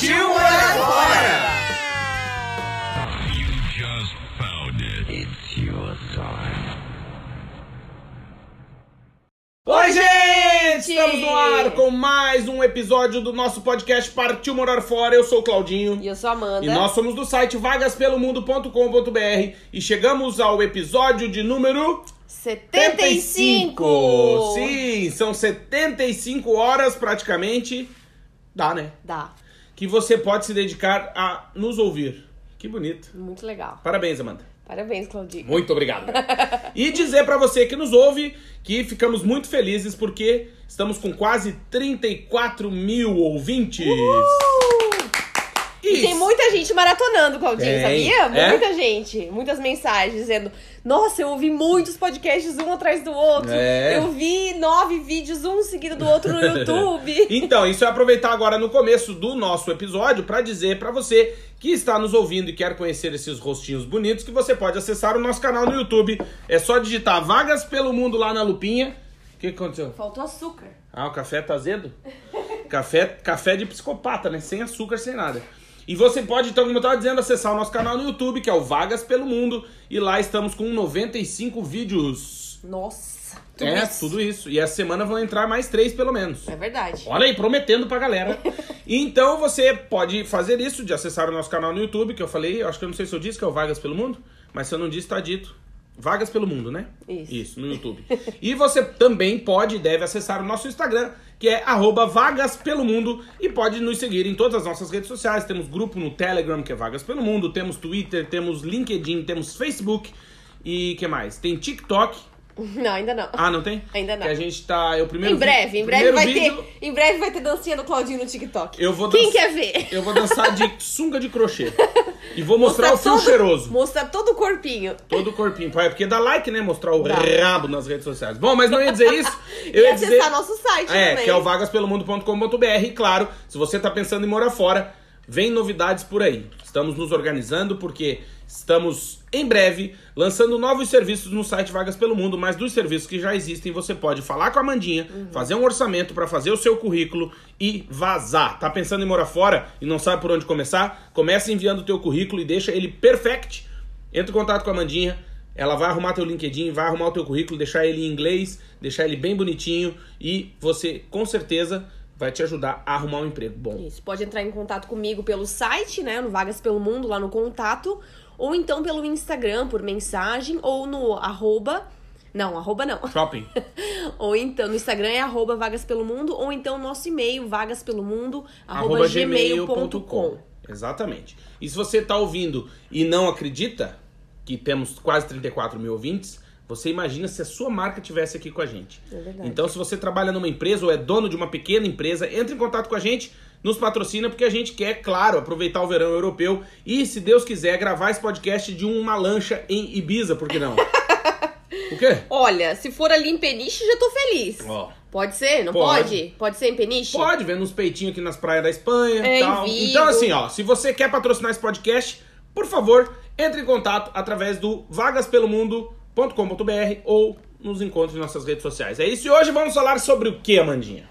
Partiu morar fora! Oi, gente! Estamos no ar com mais um episódio do nosso podcast Partiu Morar Fora. Eu sou o Claudinho. E eu sou a Amanda. E nós somos do site vagaspelomundo.com.br e chegamos ao episódio de número 75. Sim, são 75 horas praticamente. Dá, né? Dá. Que você pode se dedicar a nos ouvir. Que bonito. Muito legal. Parabéns, Amanda. Parabéns, Claudinho. Muito obrigado. e dizer pra você que nos ouve que ficamos muito felizes porque estamos com quase 34 mil ouvintes. E tem muita gente maratonando, Claudinho, Tem. sabia? É? Muita gente. Muitas mensagens dizendo: Nossa, eu ouvi muitos podcasts um atrás do outro. É. Eu vi nove vídeos, um seguido do outro no YouTube. Então, isso é aproveitar agora no começo do nosso episódio pra dizer pra você que está nos ouvindo e quer conhecer esses rostinhos bonitos que você pode acessar o nosso canal no YouTube. É só digitar Vagas pelo Mundo lá na lupinha. O que que aconteceu? Faltou açúcar. Ah, o café tá azedo? café, café de psicopata, né? Sem açúcar, sem nada. E você pode, então, como eu tava dizendo, acessar o nosso canal no YouTube, que é o Vagas pelo Mundo. E lá estamos com 95 vídeos. Nossa, tudo é, isso. tudo isso. E essa semana vão entrar mais três, pelo menos. É verdade. Olha aí, prometendo pra galera. então você pode fazer isso, de acessar o nosso canal no YouTube, que eu falei, acho que eu não sei se eu disse que é o Vagas pelo Mundo, mas se eu não disse, tá dito. Vagas pelo Mundo, né? Isso. Isso, no YouTube. e você também pode e deve acessar o nosso Instagram, que é arroba Vagas pelo Mundo, e pode nos seguir em todas as nossas redes sociais. Temos grupo no Telegram, que é Vagas pelo Mundo, temos Twitter, temos LinkedIn, temos Facebook e que mais? Tem TikTok. Não, ainda não. Ah, não tem? Ainda não. Que a gente tá. É o primeiro em breve, em breve vai vídeo- ter. Em breve vai ter dancinha do Claudinho no TikTok. Eu vou Quem quer ver? Eu vou dançar de sunga de crochê. E vou mostrar o fio todo- cheiroso. Mostrar todo o corpinho. Todo o corpinho. É porque dá like, né? Mostrar o Dá. rabo nas redes sociais. Bom, mas não ia dizer isso. Eu e ia acessar dizer... nosso site É, também. que é o vagaspelomundo.com.br. E claro, se você tá pensando em morar fora, vem novidades por aí. Estamos nos organizando porque estamos em breve lançando novos serviços no site Vagas pelo Mundo, mas dos serviços que já existem, você pode falar com a Mandinha, Uhum. fazer um orçamento para fazer o seu currículo e vazar. Tá pensando em morar fora e não sabe por onde começar? Comece enviando o teu currículo e deixa ele perfect. Entra em contato com a Mandinha, ela vai arrumar teu LinkedIn, vai arrumar o teu currículo, deixar ele em inglês, deixar ele bem bonitinho e você com certeza vai te ajudar a arrumar um emprego bom. Isso, pode entrar em contato comigo pelo site, né, no Vagas Pelo Mundo, lá no contato, ou então pelo Instagram, por mensagem, ou no arroba, não, arroba não, Shopping. ou então no Instagram é arroba Vagas Pelo Mundo, ou então nosso e-mail, vagaspelomundo, arroba arroba gmail.com. Exatamente. E se você tá ouvindo e não acredita que temos quase 34 mil ouvintes, você imagina se a sua marca tivesse aqui com a gente. É verdade. Então, se você trabalha numa empresa ou é dono de uma pequena empresa, entre em contato com a gente, nos patrocina, porque a gente quer, claro, aproveitar o verão europeu e, se Deus quiser, gravar esse podcast de uma lancha em Ibiza, por que não? o quê? Olha, se for ali em Peniche, já tô feliz. Ó. Pode ser? Não Pode. pode? Pode, ser em Peniche? Pode, vendo uns peitinhos aqui nas praias da Espanha É, e tal. em Vigo. Então, assim, ó, se você quer patrocinar esse podcast, por favor, entre em contato através do vagaspelomundo.com.br ou nos encontre em nossas redes sociais. É isso, e hoje vamos falar sobre o que, Amandinha?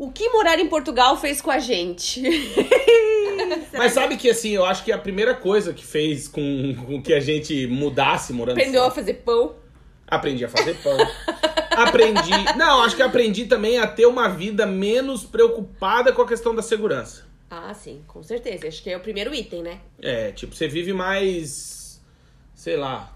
O que morar em Portugal fez com a gente? Mas sabe que, assim, eu acho que a primeira coisa que fez com, com que a gente mudasse morando Aprendeu a fazer pão? Aprendi a fazer pão. aprendi. Não, acho que aprendi também a ter uma vida menos preocupada com a questão da segurança. Ah, sim, com certeza. Acho que é o primeiro item, né? É, tipo, você vive mais. Sei lá.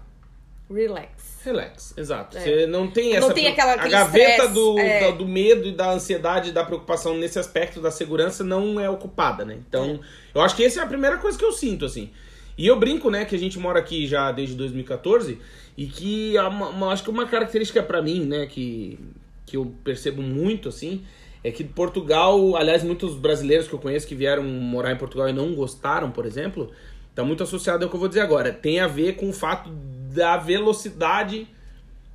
Relax. Relax, exato. É. Você não tem Não essa. tem aquela- a gaveta do, é. da- do medo e da ansiedade e da preocupação nesse aspecto da segurança não é ocupada, né? Então, eu acho que essa é a primeira coisa que eu sinto, assim. E eu brinco, né, que a gente mora aqui já desde 2014 e que é uma, uma- acho que uma característica pra mim, né, que, que eu percebo muito, assim, É que Portugal, aliás, muitos brasileiros que eu conheço que vieram morar em Portugal e não gostaram, por exemplo, tá muito associado ao que eu vou dizer agora. Tem a ver com o fato da velocidade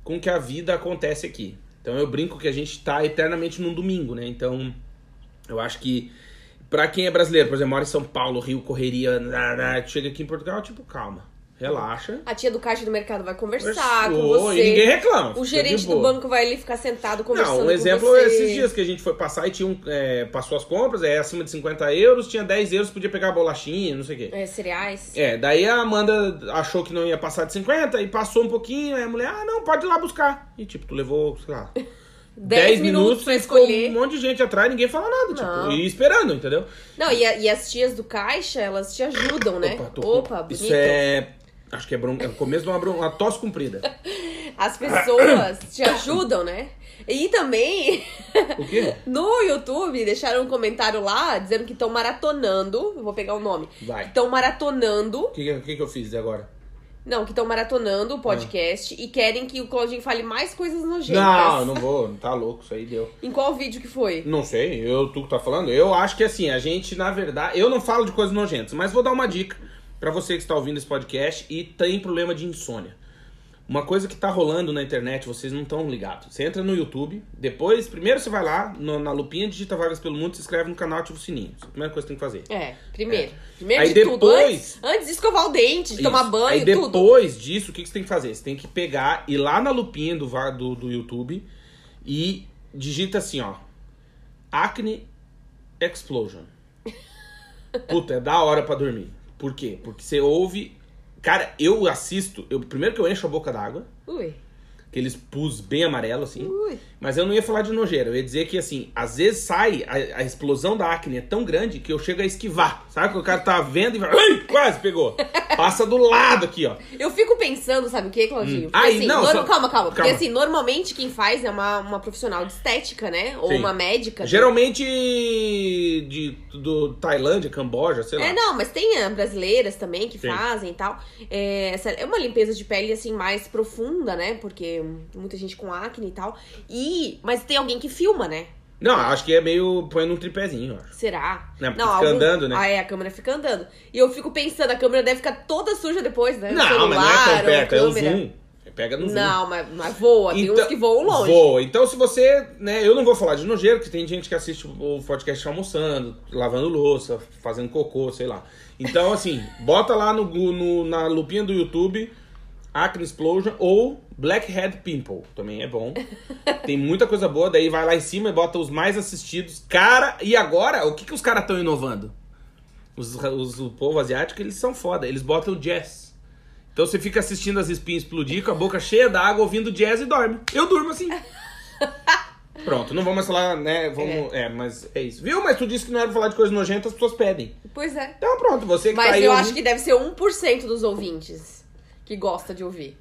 com que a vida acontece aqui. Então eu brinco que a gente tá eternamente num domingo, né? Então eu acho que pra quem é brasileiro, por exemplo, mora em São Paulo, Rio, correria, chega aqui em Portugal, tipo, calma, relaxa. A tia do caixa do mercado vai conversar com Ô, você. E ninguém reclama. O gerente do banco vai ali ficar sentado conversando Não, um com exemplo você. é esses dias que a gente foi passar e tinha um, é, passou as compras, é acima de 50 euros, tinha 10 euros, podia pegar bolachinha, não sei o quê. É, cereais. É, daí a Amanda achou que não ia passar de 50 e passou um pouquinho, aí a mulher, ah, não, pode ir lá buscar. E tipo, tu levou, sei lá, 10 minutos pra escolher. um monte de gente atrás, ninguém fala nada, Não. tipo, e esperando, entendeu? Não, e, a- e as tias do caixa, elas te ajudam, né? Opa, tô- Opa, bonito. Isso é. Acho que é, bron... é o começo de uma, bron... uma tosse comprida. As pessoas te ajudam, né? E também, O quê? no YouTube, deixaram um comentário lá dizendo que estão maratonando. Vou pegar o nome. Vai. Estão maratonando. O que, que, que eu fiz agora? Não, que estão maratonando o podcast e querem que o Claudinho fale mais coisas nojentas. Não, não vou, tá louco, isso aí deu. Em qual vídeo que foi? Não sei, eu, tu que tá falando, eu acho que assim, a gente, na verdade, eu não falo de coisas nojentas, mas vou dar uma dica pra você que está ouvindo esse podcast e tem problema de insônia. Uma coisa que tá rolando na internet, vocês não estão ligados. Você entra no YouTube, depois, primeiro você vai lá no- na lupinha, digita Vagas pelo Mundo, se inscreve no canal, ativa o sininho. Essa é a primeira coisa que tem que fazer. É, primeiro. Primeiro Aí de tudo, depois- antes, antes de escovar o dente, de tomar Isso. banho, Aí tudo. depois disso, o que, que você tem que fazer? Você tem que pegar, ir lá na lupinha do, do, do YouTube e digita assim, ó. Acne Explosion. Puta, é da hora pra dormir. Por quê? Porque você ouve. Cara, eu assisto. Eu, primeiro que eu encho a boca d'água, Ui, aqueles pus bem amarelo, assim. ui. Mas eu não ia falar de nojeira, eu ia dizer que assim, às vezes sai, a, a explosão da acne é tão grande que eu chego a esquivar. Sabe que o cara tá vendo e vai. Ai, quase pegou. Passa do lado aqui, ó. Eu fico pensando, sabe o que, Claudinho? Hum. Aí, assim, não, nor- só- calma, calma. Porque calma. assim, normalmente quem faz é uma, uma profissional de estética, né? Ou Sim. uma médica. Geralmente de do Tailândia, Camboja, sei lá. É, não, mas tem ah, brasileiras também que Sim. fazem e tal. É, essa é uma limpeza de pele, assim, mais profunda, né? Porque muita gente com acne e tal. E... Mas tem alguém que filma, né? Não, acho que é meio põe num tripézinho, acho. Será? Né, porque fica andando, né? Ah, é, a câmera fica andando. E eu fico pensando, a câmera deve ficar toda suja depois, né? Não, mas não é celular, tão perto, é o zoom. Pega no zoom. Não, mas, mas voa. Tem uns que voam longe. Voa. Então, se você, né, eu não vou falar de nojeiro, porque tem gente que assiste o podcast almoçando, lavando louça, fazendo cocô, sei lá. Então, assim, bota lá no, no- na lupinha do YouTube, Acne Explosion ou Blackhead Pimple, também é bom. Tem muita coisa boa, daí vai lá em cima e bota os mais assistidos. Cara, e agora, o que, que os caras estão inovando? Os, os- o povo asiático, eles são foda, eles botam jazz. Então você fica assistindo as espinhas explodir com a boca cheia d'água, ouvindo jazz e dorme. Eu durmo assim. Pronto, não vamos mais falar, né? Vamos. É. mas é isso. Viu? Mas tu disse que não era pra falar de coisas nojentas, as pessoas pedem. Pois é. Então pronto, você que Mas tá eu ouvindo- acho que deve ser 1% dos ouvintes que gosta de ouvir.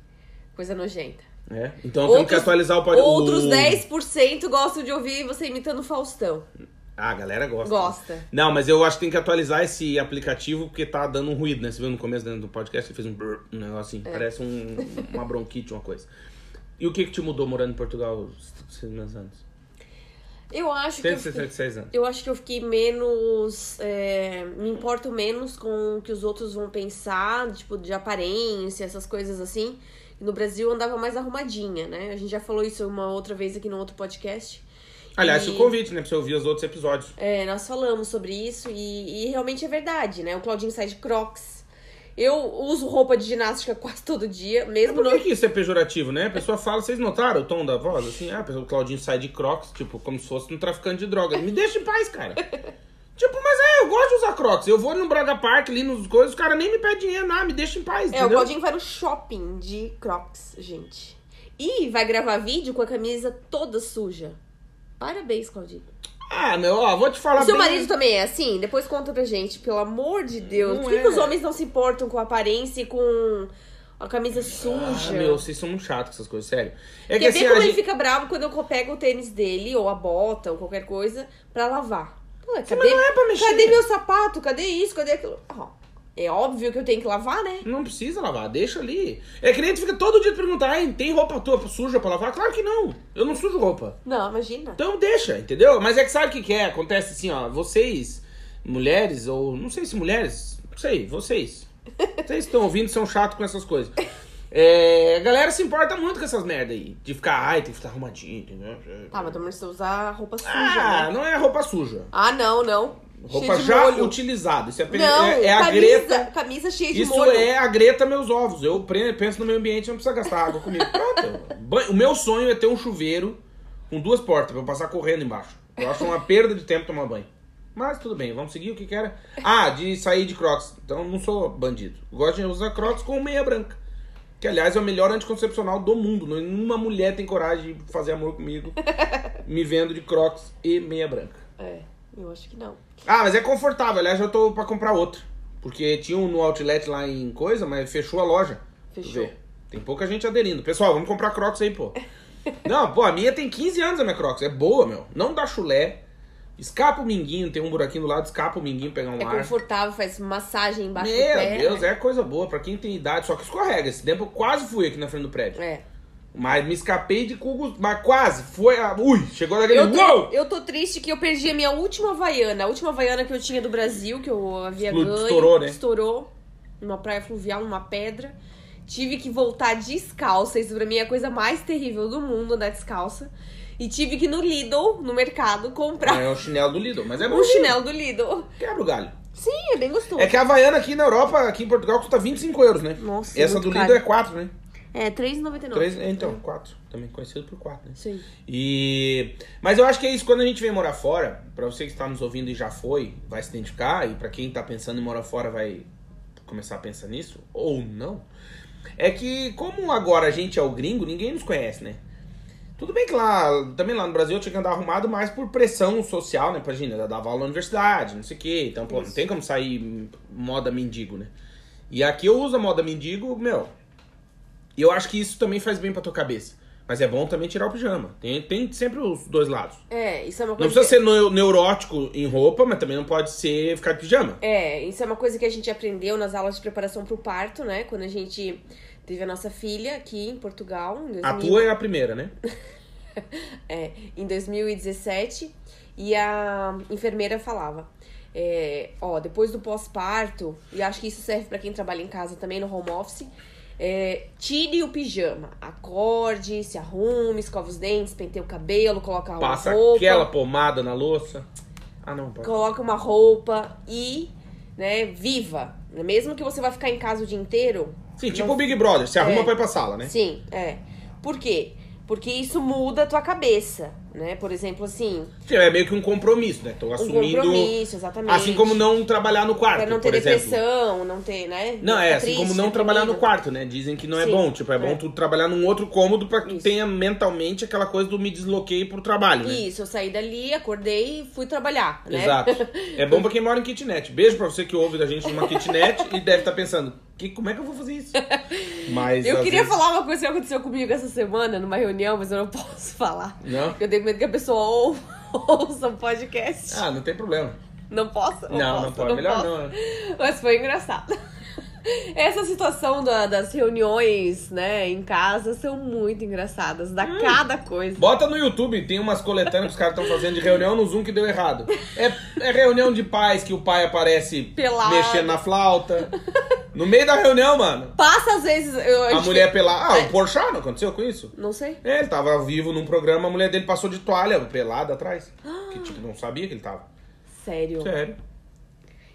Coisa nojenta. É, então temos que atualizar o podcast. Outros 10% gostam de ouvir você imitando o Faustão. Ah, a galera gosta. Gosta. Não, mas eu acho que tem que atualizar esse aplicativo porque tá dando um ruído, né? Você viu no começo dentro do podcast, ele fez um, brrr, um negócio assim, parece um, uma bronquite, uma coisa. E o que que te mudou morando em Portugal meus anos? Eu acho que. Eu, 166 anos. eu acho que eu fiquei menos. é, me importo menos com o que os outros vão pensar, tipo, de aparência, essas coisas assim. E no Brasil andava mais arrumadinha, né? A gente já falou isso uma outra vez aqui no outro podcast. Aliás, E- o convite, né? Pra você ouvir os outros episódios. É, nós falamos sobre isso e, e realmente é verdade, né? O Claudinho sai de crocs. Eu uso roupa de ginástica quase todo dia, mesmo Por no. que, que isso é pejorativo, né? A pessoa fala, vocês notaram o tom da voz? Assim, ah, o Claudinho sai de crocs, tipo, como se fosse um traficante de drogas. Me deixa em paz, cara. tipo, mas eu gosto de usar crocs. Eu vou no Braga Park, ali nos coisas, os caras nem me pedem dinheiro, nada, me deixa em paz, É, o entendeu? Claudinho vai no shopping de crocs, gente. E vai gravar vídeo com a camisa toda suja. Parabéns, Claudinho. Ah, meu, ó, vou te falar O seu bem- marido também é assim? Depois conta pra gente, pelo amor de Deus. Não Por que, é. que os homens não se importam com a aparência e com a camisa suja? Ah, meu, vocês são muito chatos com essas coisas, sério. É que Quer assim, ver a como ele fica bravo quando eu pego o tênis dele, ou a bota, ou qualquer coisa, pra lavar? Ué, cadê, mas não é pra mexer. cadê meu sapato? Cadê isso? Cadê aquilo? Ó, É óbvio que eu tenho que lavar, né? Não precisa lavar, deixa ali. É que nem tu fica todo dia te perguntar, "Ai, tem roupa tua suja pra lavar? Claro que não. Eu não sujo roupa. Não, imagina. Então deixa, entendeu? Mas é que sabe o que, que é? Acontece assim, ó, vocês, mulheres, ou não sei se mulheres, não sei, vocês. Vocês estão ouvindo são chatos com essas coisas. É, a galera se importa muito com essas merda aí. De ficar, ai, tem que ficar arrumadinho, entendeu? Tá, mas também você usar roupa suja, Ah, né? não é roupa suja. Ah, não, não. Roupa cheia já utilizada. Isso é, Não, é, é a camisa, Greta. camisa cheia de Isso molho. é a Greta meus ovos. Eu penso no meio ambiente, não precisa gastar água comigo. Pronto. O meu sonho é ter um chuveiro com duas portas pra eu passar correndo embaixo. Eu acho uma perda de tempo tomar banho. Mas tudo bem, vamos seguir o que que era. Ah, de sair de crocs. Então não sou bandido. Gosto de usar crocs com meia branca. Que aliás é o melhor anticoncepcional do mundo. Nenhuma mulher tem coragem de fazer amor comigo me vendo de crocs e meia branca. É, eu acho que não. Ah, mas é confortável. Aliás, eu tô pra comprar outro. Porque tinha um no outlet lá em coisa, mas fechou a loja. Fechou. Tem pouca gente aderindo. Pessoal, vamos comprar Crocs aí, pô. Não, pô, a minha tem 15 anos a minha Crocs. É boa, meu. Não dá chulé. Escapa o minguinho, tem um buraquinho do lado, escapa o minguinho, pegar um É ar. confortável, faz massagem embaixo do Meu pé. Deus, né? é coisa boa pra quem tem idade, só que escorrega. Esse tempo eu quase fui aqui na frente do prédio. É. Mas me escapei de cugo, mas quase. Foi a. Ui, chegou daquele. Eu tô, Uou! eu tô triste que eu perdi a minha última Havaiana. A última Havaiana que eu tinha do Brasil, que eu havia ganho. estourou, né? Estourou. Numa praia fluvial, numa pedra. Tive que voltar descalça. Isso pra mim é a coisa mais terrível do mundo, andar descalça. E tive que ir no Lidl, no mercado, comprar É o chinelo do Lidl, mas é bom. um chinelo do Lidl. Quebra o galho. Sim, é bem gostoso. É que a Havaiana aqui na Europa, aqui em Portugal, custa 25 euros, né? Nossa, Essa do caro. Lidl é 4, né? É, R$3,99. Três, é, então, 4. Também conhecido por 4, né? Sim. E... Mas eu acho que é isso, quando a gente vem morar fora, pra você que está nos ouvindo e já foi, vai se identificar, e pra quem tá pensando em morar fora vai começar a pensar nisso, ou não, é que como agora a gente é o gringo, ninguém nos conhece, né? Tudo bem que lá, também lá no Brasil eu tinha que andar arrumado mais por pressão social, né? Imagina, eu dava aula na universidade, não sei o quê. Então, pô, não tem como sair moda mendigo, né? E aqui eu uso a moda mendigo, meu. E eu acho que isso também faz bem pra tua cabeça. Mas é bom também tirar o pijama. Tem, tem sempre os dois lados. É, isso é uma Não coisa. precisa que- ser neu- neurótico em roupa, mas também não pode ser ficar de pijama. É, isso é uma coisa que a gente aprendeu nas aulas de preparação pro parto, né? Quando a gente teve a nossa filha aqui em Portugal, em 2000, A tua é a primeira, né? é, em 2017, e a enfermeira falava. é, ó, depois do pós-parto, e acho que isso serve pra quem trabalha em casa também no home office, é, tire o pijama, acorde, se arrume, escova os dentes, penteia o cabelo, coloca uma Passa roupa. aquela pomada na louça. Ah, não, pode. coloca uma roupa e, né, viva. Mesmo que você vai ficar em casa o dia inteiro. Sim, tipo não- o Big Brother, se arruma É. pra ir pra sala, né? Sim, é. Por quê? Porque isso muda a tua cabeça, né? Por exemplo, assim, Sim, É meio que um compromisso, né? Tô um assumindo. compromisso, exatamente. Assim como não trabalhar no quarto, Pra não ter por exemplo. depressão, não ter, né? Não, é ficar assim triste, como não trabalhar no quarto, né? Dizem que não é Sim, bom. Tipo, é, bom é. tu trabalhar num outro cômodo pra que tu Isso. tenha mentalmente aquela coisa do me desloquei pro trabalho, né? Isso, eu saí dali, acordei e fui trabalhar, né? Exato. É bom pra quem mora em kitnet. Beijo pra você que ouve da gente numa kitnet e deve estar pensando, que, como é que eu vou fazer isso? Mas. Eu queria vezes- falar uma coisa que aconteceu comigo essa semana numa reunião, mas eu não posso falar. Não? Eu tenho medo que a pessoa ou- ouça o podcast. Ah, não tem problema. Não posso? Não, não posso? pode. Melhor posso. não. né? Mas foi engraçado. Essa situação da- das reuniões, né, em casa são muito engraçadas. Dá Hum. cada coisa. Bota no YouTube, tem umas coletâneas que os caras estão fazendo de reunião no Zoom que deu errado. É, é reunião de pais que o pai aparece Pelado. mexendo na flauta. No meio da reunião, mano. Passa às vezes. Eu, A gente- mulher pelada. Ah, o Porchat não aconteceu com isso? Não sei. É, ele tava vivo num programa, a mulher dele passou de toalha pelada atrás. Que tipo, não sabia que ele tava. Sério. Sério.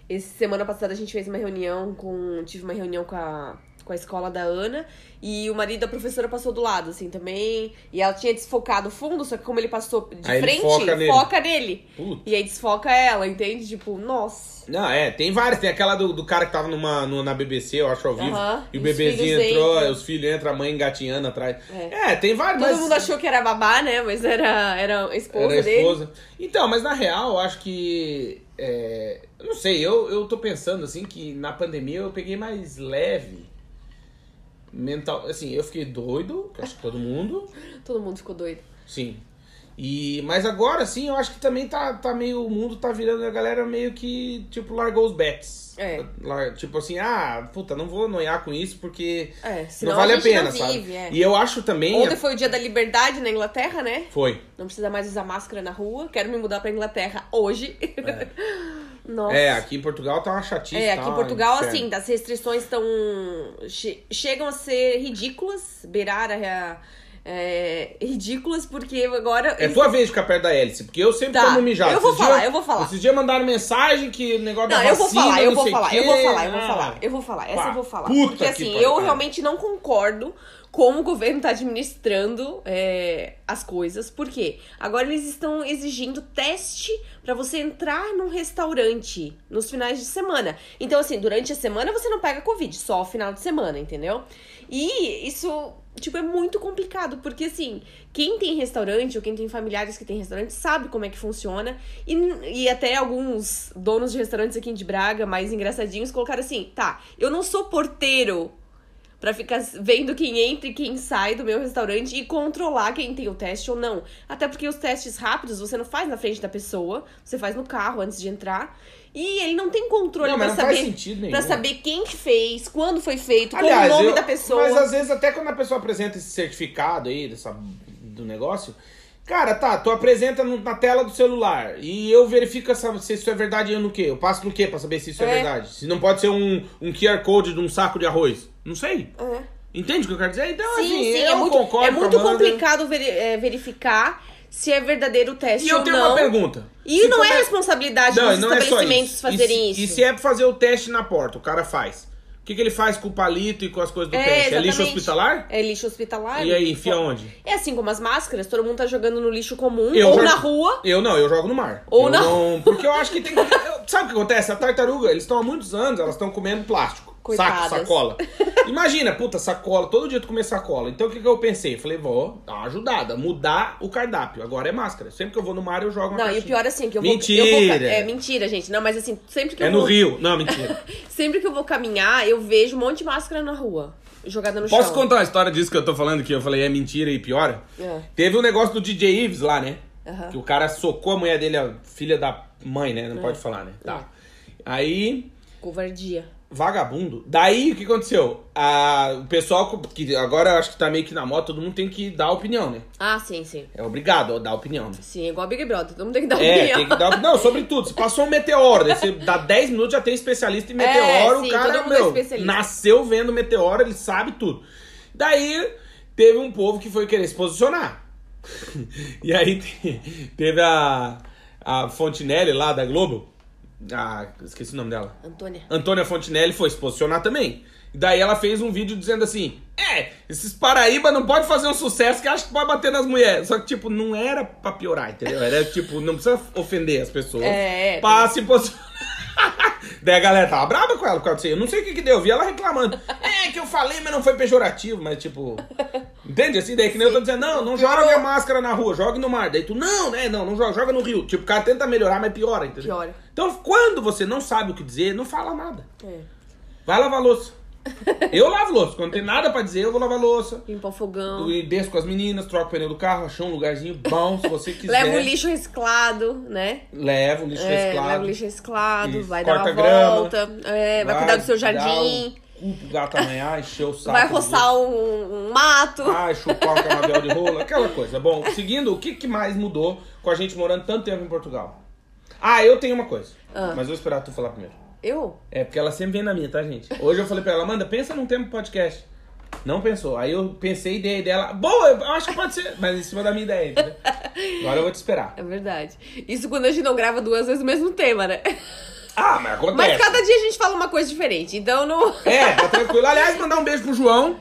Esse semana passada a gente fez uma reunião com. Tive uma reunião com a, com a escola da Ana. E o marido da professora passou do lado, assim, também. E ela tinha desfocado o fundo, só que como ele passou de Aí frente, foca nele. foca nele. E aí desfoca ela, entende? Tipo, nossa. Não, é, tem várias. Tem aquela do, do cara que tava numa, no- na BBC, eu acho, ao vivo. Aham, E o os bebezinho entrou, entram. os filhos entram, a mãe engatinhando atrás. É. É, tem várias. Todo mas- mundo achou que era babá, né? Mas era, era a esposa Era a dele. esposa. Então, mas na real, eu acho que. É, não sei, eu, eu tô pensando assim que na pandemia eu peguei mais leve. Mental. Assim, eu fiquei doido, que acho que todo mundo. Todo mundo ficou doido. Sim. E, mas agora, sim, eu acho que também tá, tá meio. O mundo tá virando, a galera meio que, tipo, largou os bets. É. Lar- Tipo assim, ah, puta, não vou noiar com isso porque É, não vale a a, pena, não sabe? vive, é. E eu acho também. Ontem foi o dia da liberdade na Inglaterra, né? Foi. Não precisa mais usar máscara na rua. Quero me mudar pra Inglaterra hoje. Nossa. É, aqui em Portugal tá uma chatice. É, aqui tá em Portugal, inferno. assim, as restrições estão. che- chegam a ser ridículas, beirar a. é, ridículas, porque agora. É tua vez de ficar perto da hélice, porque eu sempre Tá, tomo mijado. eu vou Esses falar, eu vou falar. Esses dias mandaram mensagem que o negócio Não, da eu vou vacina, falar, eu vou falar, eu vou falar, eu vou falar, eu vou falar, essa pá, eu vou falar. Porque que assim, eu realmente não concordo como o governo tá administrando é, as coisas. Por quê? Agora eles estão exigindo teste pra você entrar num restaurante nos finais de semana. Então, assim, durante a semana você não pega Covid, só o final de semana, entendeu? E isso, tipo, é muito complicado, porque assim, quem tem restaurante ou quem tem familiares que tem restaurante sabe como é que funciona. E, e até alguns donos de restaurantes aqui de Braga, mais engraçadinhos, colocaram assim: tá, eu não sou porteiro pra ficar vendo quem entra e quem sai do meu restaurante e controlar quem tem o teste ou não. Até porque os testes rápidos você não faz na frente da pessoa, você faz no carro antes de entrar. E ele não tem controle Não, pra não saber, pra saber quem que fez, quando foi feito, Aliás, qual o nome eu- da pessoa. Mas às vezes, até quando a pessoa apresenta esse certificado aí dessa, do negócio. Cara, tá, tu apresenta na tela do celular e eu verifico essa- se isso é verdade eu no quê? Eu passo no quê pra saber se isso é, É. verdade? Se não pode ser um, um QR Code de um saco de arroz. Não sei. É. Entende o que eu quero dizer? Então, Sim, assim, sim, eu é muito, concordo é muito complicado veri- é, verificar se é verdadeiro o teste E eu ou tenho não. uma pergunta. E Se não é responsabilidade Não, dos não é estabelecimentos isso. fazerem e, isso. se- E se é pra fazer o teste na porta, o cara faz. O que, que ele faz com o palito e com as coisas do É, teste? É lixo exatamente. hospitalar? É lixo hospitalar. E aí, enfia onde? É assim como as máscaras, todo mundo tá jogando no lixo comum Eu ou já- na rua. Eu não, eu jogo no mar. Ou eu na- não. Porque eu acho que tem Sabe o que acontece? A tartaruga, eles estão há muitos anos, elas estão comendo plástico. Coitadas. Saco, sacola. Imagina, puta, sacola, todo dia tu comer sacola. Então o que, que eu pensei? Eu falei, vou dar uma ajudada, mudar o cardápio. Agora é máscara. Sempre que eu vou no mar, eu jogo uma Não, e o caixinha. pior assim, que eu Mentira. vou. Vou, é mentira, gente. Não, mas assim, sempre que É eu no vou. Rio. Não, mentira. Sempre que eu vou caminhar, eu vejo um monte de máscara na rua. Jogada no Posso chão. contar uma história disso que eu tô falando que eu falei é mentira e piora? É. Teve um negócio do DJ Ives lá, né? Aham. Que o cara socou a mulher dele, a filha da mãe, né? É. Não pode falar, né? Tá. Aí, Covardia. Vagabundo. Daí, o que aconteceu? A, o pessoal, que agora acho que tá meio que na moda, todo mundo tem que dar opinião, né? Ah, sim, sim. É obrigado a dar opinião. Né? Sim, é igual Big Brother. Todo mundo tem que dar É, opinião. tem que dar. Não, sobre tudo. Se passou um meteoro, daí você dá 10 minutos, já tem especialista em meteoro. É, sim, o cara, é meu, especialista. nasceu vendo meteoro, ele sabe tudo. Daí, teve um povo que foi querer se posicionar. e aí, te- teve a, a Fontinelli lá da Globo. A, esqueci o nome dela. Antônia. Antônia Fontinelli foi se posicionar também. E daí ela fez um vídeo dizendo assim: É, esses Paraíba não pode fazer um sucesso que acha que pode bater nas mulheres. Só que, tipo, não era pra piorar, entendeu? Era tipo, não precisa ofender as pessoas. É, Pra se posicionar. daí a galera tava brava com ela por causa disso. Eu não sei o que que deu, eu vi ela reclamando. É que eu falei, mas não foi pejorativo, mas tipo. Entende assim? Daí que nem eu tô dizendo, não, não joga a máscara na rua, joga no mar. Daí tu, não, né? Não, não joga, joga no rio. Tipo, o cara tenta melhorar, mas piora, entendeu? Piora. Então, quando você não sabe o que dizer, não fala nada. É. Vai lavar louça. Eu lavo louça. Quando tem nada pra dizer, eu vou lavar louça. Limpar o fogão. Eu desço com as meninas, troco o pneu do carro, achou um lugarzinho bom, se você quiser. Leva o lixo reciclado, né? Leva o lixo É, reciclado. leva o lixo reciclado, vai dar uma grama. volta, é, vai, cuidar do seu jardim, o cu pro gato amanhã, encher o saco. vai roçar um, um mato. outros. Ai, chupar um canavial de rola, aquela coisa. Bom, seguindo, o que, que mais mudou com a gente morando tanto tempo em Portugal? Ah, eu tenho uma coisa. Ah. Mas vou esperar tu falar primeiro. Eu? É, porque ela sempre vem na minha, tá, gente? Hoje eu falei pra ela, Amanda, pensa num tema podcast. Não pensou. Aí eu pensei, dei a ideia dela. Boa, eu acho que pode ser. Mas em cima da minha ideia, entendeu? Agora eu vou te esperar. É verdade. Isso quando a gente não grava duas vezes o mesmo tema, né? Ah, mas acontece. Mas cada dia a gente fala uma coisa diferente, então não. É, tá tranquilo. Aliás, mandar um beijo pro João.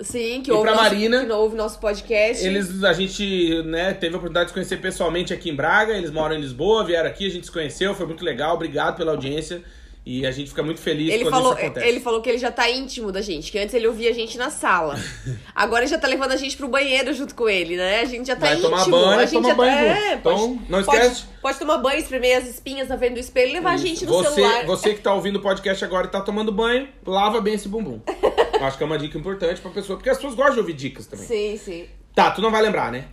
Sim, que ouve, pra nosso, Marina? que ouve nosso podcast. Eles, a gente, né, teve a oportunidade de se conhecer pessoalmente aqui em Braga. Eles moram em Lisboa, vieram aqui, a gente se conheceu, foi muito legal. Obrigado pela audiência. E a gente fica muito feliz Ele quando falou, isso acontece. ele falou que ele já tá íntimo da gente, que antes ele ouvia a gente na sala. Agora ele já tá levando a gente pro banheiro junto com ele, né? A gente já tá Vai íntimo. tomar banho, a gente toma já banho tá... é, Então, pode, não pode- esquece. Pode, tomar banho, espremer as espinhas na frente do espelho e levar a gente no você, celular. Você que tá ouvindo o podcast agora e tá tomando banho, lava bem esse bumbum. Acho que é uma dica importante pra pessoa, porque as pessoas gostam de ouvir dicas também. Sim, sim. Tá, tu não vai lembrar, né?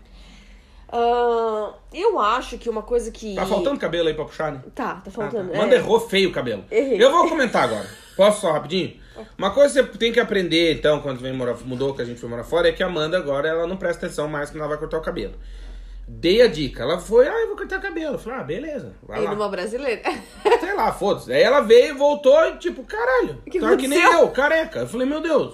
Ahn, Eu acho que uma coisa que. Tá faltando cabelo aí pra puxar, né? Tá, tá faltando. Ah, tá. é. Manda errou feio o cabelo. Errei. Eu vou comentar agora. Posso só rapidinho? Uma coisa que você tem que aprender, então, quando vem morar, mudou que a gente foi morar fora, é que a Amanda agora ela não presta atenção mais quando ela vai cortar o cabelo. Dei a dica. Ela foi, ah, eu vou cortar o cabelo. Eu falei, ah, beleza, vai E lá. numa brasileira. Sei lá, foda-se. Aí ela veio, voltou e tipo, caralho. Que tá que nem eu, careca. Eu falei, meu Deus.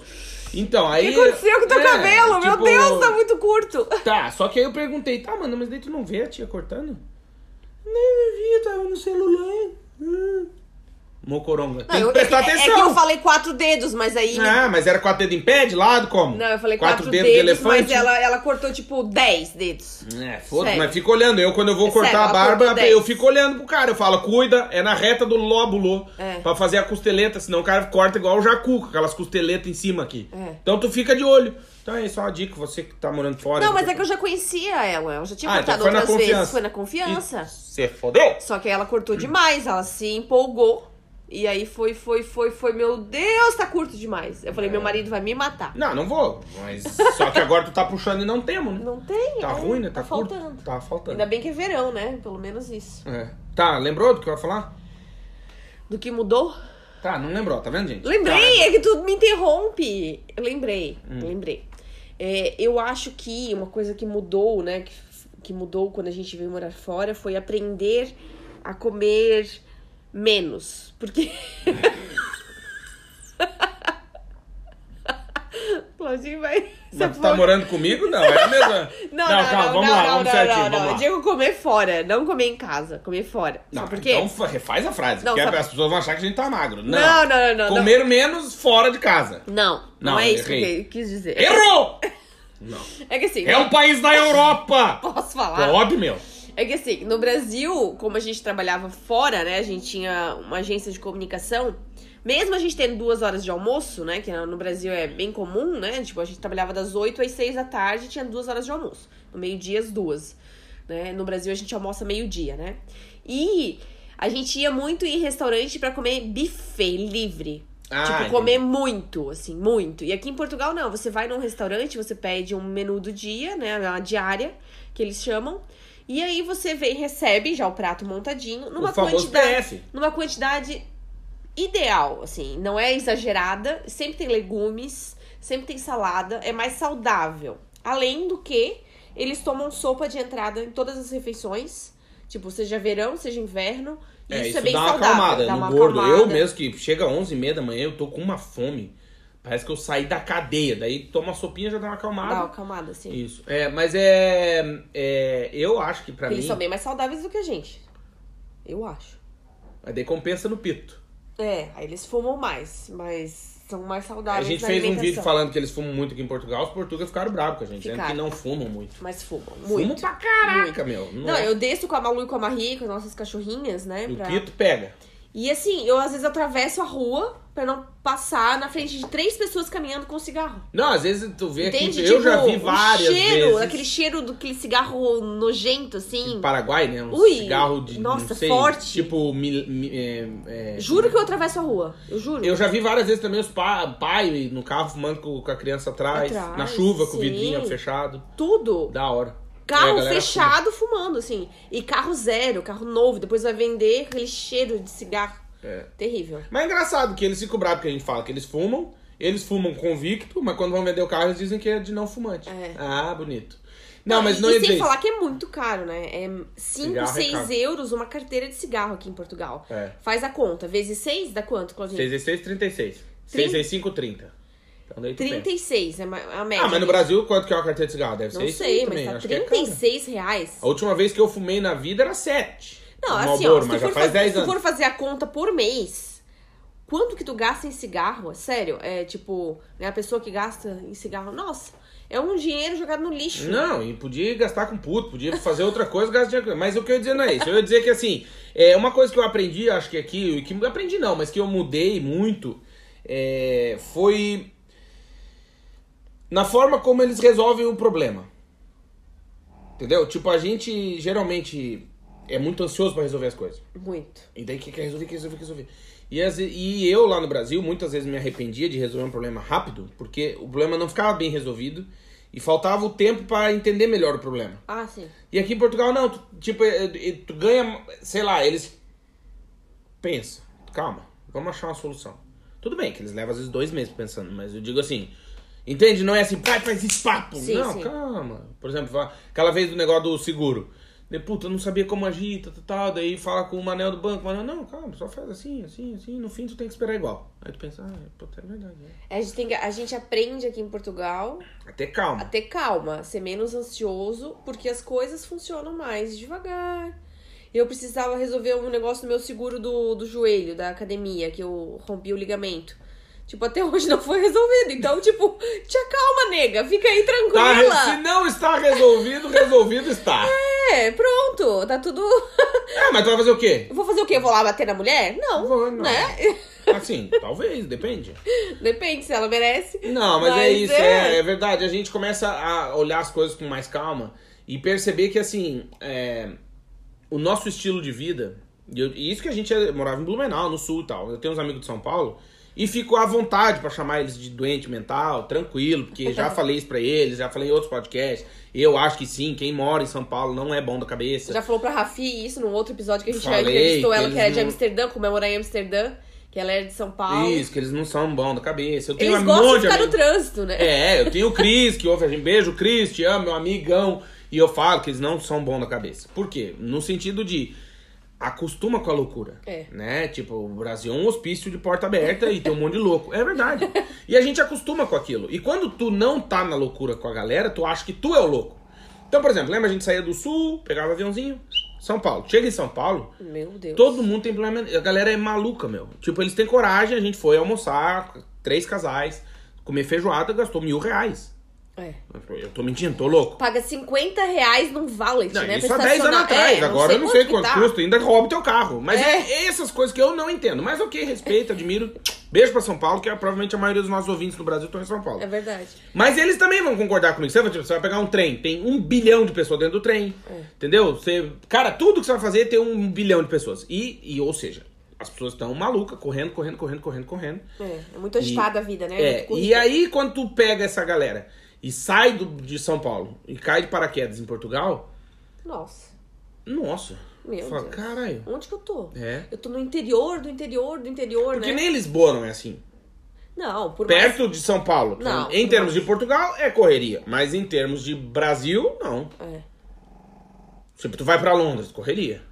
Então, O aí. que aconteceu com o teu é, cabelo? Meu tipo, Deus, tá muito curto. Tá, só que aí eu perguntei, tá, mano, mas daí tu não vê a tia cortando? Não, eu vi, eu tava no celular. Hum. Mocoronga. Tem Não, que eu- prestar é, é atenção. que eu falei quatro dedos, mas aí. Ah, mas era quatro dedos em pé, de lado, como? Não, eu falei quatro, quatro, dedos, de dedos, elefante. mas ela, ela cortou tipo dez dedos. É, foda-se, Sério. mas fica olhando. Eu, quando eu vou É cortar sério, a barba, eu fico olhando pro cara. Eu falo, cuida, é na reta do lóbulo É. pra fazer a costeleta, senão o cara corta igual o jacu, com aquelas costeletas em cima aqui. É. Então tu fica de olho. Então é só uma dica, você que tá morando fora. Não, mas é que eu já conhecia ela. Eu já tinha Ah, então cortado na outras vezes. Foi na confiança. Você fodeu? Só que ela cortou demais, ela se empolgou. E aí foi, foi, foi, foi, meu Deus, tá curto demais. Eu É. falei, meu marido vai me matar. Não, não vou. Mas só que agora tu tá puxando e não temos, né? Não tem, Tá é, ruim, né? Tá, tá curto. faltando. Tá faltando. Ainda bem que é verão, né? Pelo menos isso. É. Tá, lembrou do que eu ia falar? Do que mudou? Tá, não lembrou, tá vendo, gente? Lembrei, é que tu me interrompe. Eu lembrei, Hum. lembrei. É, eu acho que uma coisa que mudou, né? Que, que mudou quando a gente veio morar fora foi aprender a comer menos. Porque. Claudinho vai. Mas tu tá morando comigo? Não, é a mesma. Não, não, calma, não, vamos não, lá, não, vamos não, certinho, não, vamos não. lá. Eu digo comer fora, não comer em casa, comer fora. Não, Sabe por quê? então fa- refaz a frase, Não, porque sabe- as pessoas vão achar que a gente tá magro. Não, Não, não, não, não, Comer menos fora de casa. Não, não, Não, é isso errei. que eu quis dizer. Errou! Não. É que assim, É um país da Europa! posso falar? Pode, meu. É que assim, no Brasil, como a gente trabalhava fora, né? A gente tinha uma agência de comunicação. Mesmo a gente tendo duas horas de almoço, né? Que no Brasil é bem comum, né? Tipo, a gente trabalhava das 8 às 6 da tarde e tinha duas horas de almoço. No meio-dia, as duas. Né? No Brasil, a gente almoça meio-dia, né? E a gente ia muito em restaurante pra comer buffet livre. Ah, tipo, entendi. comer muito, assim, muito. E aqui em Portugal, não. Você vai num restaurante, você pede um menu do dia, né? Uma diária, que eles chamam. E aí você vem e recebe já o prato montadinho numa quantidade PF. numa quantidade ideal, assim, não é exagerada, sempre tem legumes, sempre tem salada, é mais saudável. Além do que eles tomam sopa de entrada em todas as refeições, tipo, seja verão, seja inverno, e É, isso, isso é bem dá uma saudável, acalmada dá uma gordo. acalmada. Eu mesmo, que chega às 11 h 30 da manhã, eu tô com uma fome. Parece que eu saí da cadeia. Daí toma uma sopinha já dá uma acalmada. Dá uma acalmada, assim. Isso. É, mas é, é. Eu acho que pra Eles mim. são bem mais saudáveis do que a gente. Eu acho. Mas daí compensa no pito. É, aí eles fumam mais, mas são mais A saudáveis gente na fez um vídeo falando que eles fumam muito aqui em Portugal. Os portugueses ficaram bravos com a gente, dizendo que Ficaram. não fumam muito. Mas fumam, Fumam muito. pra caraca, meu. Não, eu desço com a Malu e com a Marie, com as nossas cachorrinhas, né? E o pra- pito pega. E assim, eu às vezes atravesso a rua pra não passar na frente de três pessoas caminhando com cigarro. Não, às vezes tu vê Entende? aqui. Eu Tipo, já vi o várias cheiro, vezes. aquele cheiro do aquele cigarro nojento, assim. Paraguai, né? Um Ui, cigarro de. nossa, sei, forte. Tipo. mi- mi- é, é, Juro que eu atravesso a rua. Eu juro. Eu já vi várias vezes também os pa pai no carro fumando com, a criança atrás, Atrás, na chuva, com o sim. vidrinho fechado. Tudo. Da hora. É, Carro galera fechado fumando, assim. E carro zero, carro novo. Depois vai vender aquele cheiro de cigarro. É. Terrível. Mas é engraçado que eles ficam bravos que a gente fala que eles fumam, eles fumam convicto, mas quando vão vender o carro eles dizem que é de não fumante. É. Ah, bonito. Não, mas e, não e ia sem falar que é muito caro, né? É 5, Cigarro é 6 caro. euros uma carteira de cigarro aqui em Portugal. É. Faz a conta. Vezes 6 dá quanto, Claudinha? 6 6, 36. 6 6, 5, 30. Então daí pensa. 36 é a média. Ah, mas no Brasil quanto que é uma carteira de cigarro? Deve Não ser isso sei, aí mas também. tá Acho que é caro. 36 reais. A última vez que eu fumei na vida era 7. Não, No assim, Marlboro, ó, se mas já for faz fazer, 10 se tu anos. for fazer a conta por mês, quanto que tu gasta em cigarro? Sério, é tipo, né, a pessoa que gasta em cigarro, nossa, é um dinheiro jogado no lixo. Não, e podia gastar com puto, podia fazer outra coisa, gastar dinheiro. Mas o que eu ia dizer não é isso. Eu ia dizer que assim, é uma coisa que eu aprendi, acho que aqui, que aprendi não, mas que eu mudei muito, é, foi na forma como eles resolvem o problema. Entendeu? Tipo, a gente geralmente é muito ansioso pra resolver as coisas. Muito. E daí que quer resolver, quer resolver, quer resolver. E, ve- e eu lá no Brasil muitas vezes me arrependia de resolver um problema rápido, porque o problema não ficava bem resolvido. E faltava o tempo pra entender melhor o problema. Ah, sim. E aqui em Portugal, não. Tu, tipo, eh, eh, tu ganha, sei lá, eles. Pensa, calma, vamos achar uma solução. Tudo bem que eles levam às vezes dois meses pensando, mas eu digo assim. Entende? Não é assim, pai, faz esse papo. Sim, não, sim. calma. Por exemplo, aquela vez do negócio do seguro. De, puta, eu não sabia como agir, tal, tal, tal. Daí fala com o Manel do banco. Manel, não, calma, só faz assim, assim, assim. No fim tu tem que esperar igual. Aí tu pensa, ah, puta, é verdade. né? A gente, tem a gente aprende aqui em Portugal Até calma. a ter calma, ser menos ansioso, porque as coisas funcionam mais devagar. Eu precisava resolver um negócio no meu seguro do, do joelho, da academia, que eu rompi o ligamento. Tipo, até hoje não foi resolvido. Então, tipo, te acalma, nega. Fica aí Tá, tranquila. se não está resolvido, resolvido está. É, pronto. Tá tudo. É, mas tu vai fazer o quê? Eu Vou fazer o quê? Eu Vou lá bater na mulher? Não. Vou, não. Né? Assim, talvez, depende. Depende se ela merece. Não, mas, é Mas isso, é. é. é verdade. A gente começa a olhar as coisas com mais calma e perceber que, assim, é, o nosso estilo de vida. E, eu- e isso que a gente é- morava em Blumenau, no sul e tal. Eu tenho uns amigos de São Paulo e fico à vontade pra chamar eles de doente mental, tranquilo, porque já falei isso pra eles, já falei em outros podcasts. Eu acho que sim, quem mora em São Paulo não é bom da cabeça. Já falou pra Rafi isso num outro episódio que a gente já Falei entrevistou que ela, que era de não- Amsterdã, comemorar em Amsterdã, que ela era de São Paulo. Isso, que eles não são bons da cabeça. Eu tenho Eles um gostam de ficar no amigo- trânsito, né? É, eu tenho o Cris, que ouve a gente. Beijo, Cris, te amo, meu amigão. E eu falo que eles não são bons da cabeça. Por quê? No sentido de acostuma com a loucura. É. Né? Tipo, o Brasil é um hospício de porta aberta e tem um monte de louco. É verdade. E a gente acostuma com aquilo. E quando tu não tá na loucura com a galera, tu acha que tu é o louco. Então, por exemplo, lembra a gente saía do sul, pegava aviãozinho, São Paulo. Chega em São Paulo, Meu Deus. Todo mundo tem problema. A galera é maluca, meu. Tipo, eles têm coragem. A gente foi almoçar, três casais, comer feijoada, gastou mil reais. É. Eu tô mentindo, tô louco. Paga 50 reais num valet, Não, né? isso há 10 anos atrás. É, Agora eu não sei que quanto tá. custa, ainda rouba o teu carro. Mas É. essas coisas que eu não entendo. Mas ok, respeito, admiro. Beijo pra São Paulo, que é, provavelmente a maioria dos nossos ouvintes no Brasil estão em São Paulo. É verdade. Mas eles também vão concordar comigo. Você vai, tipo, você vai pegar um trem, tem um bilhão de pessoas dentro do trem. É. Entendeu? Você, cara, tudo que você vai fazer tem um bilhão de pessoas. E, e ou seja, as pessoas estão malucas, correndo, correndo, correndo, correndo, correndo. É, é muito agitada a vida, né? É, e aí quando tu pega essa galera e sai do, de São Paulo e cai de paraquedas em Portugal, Nossa, nossa. Meu fala, Deus. caralho. onde que eu tô? É. Eu tô no interior, do interior, do interior, Porque né? nem Lisboa não é assim. Não, por mais... Perto de São Paulo. que Não, em termos mais. de Portugal, é correria. Mas em termos de Brasil, não. É. Tipo, tu vai pra Londres, correria.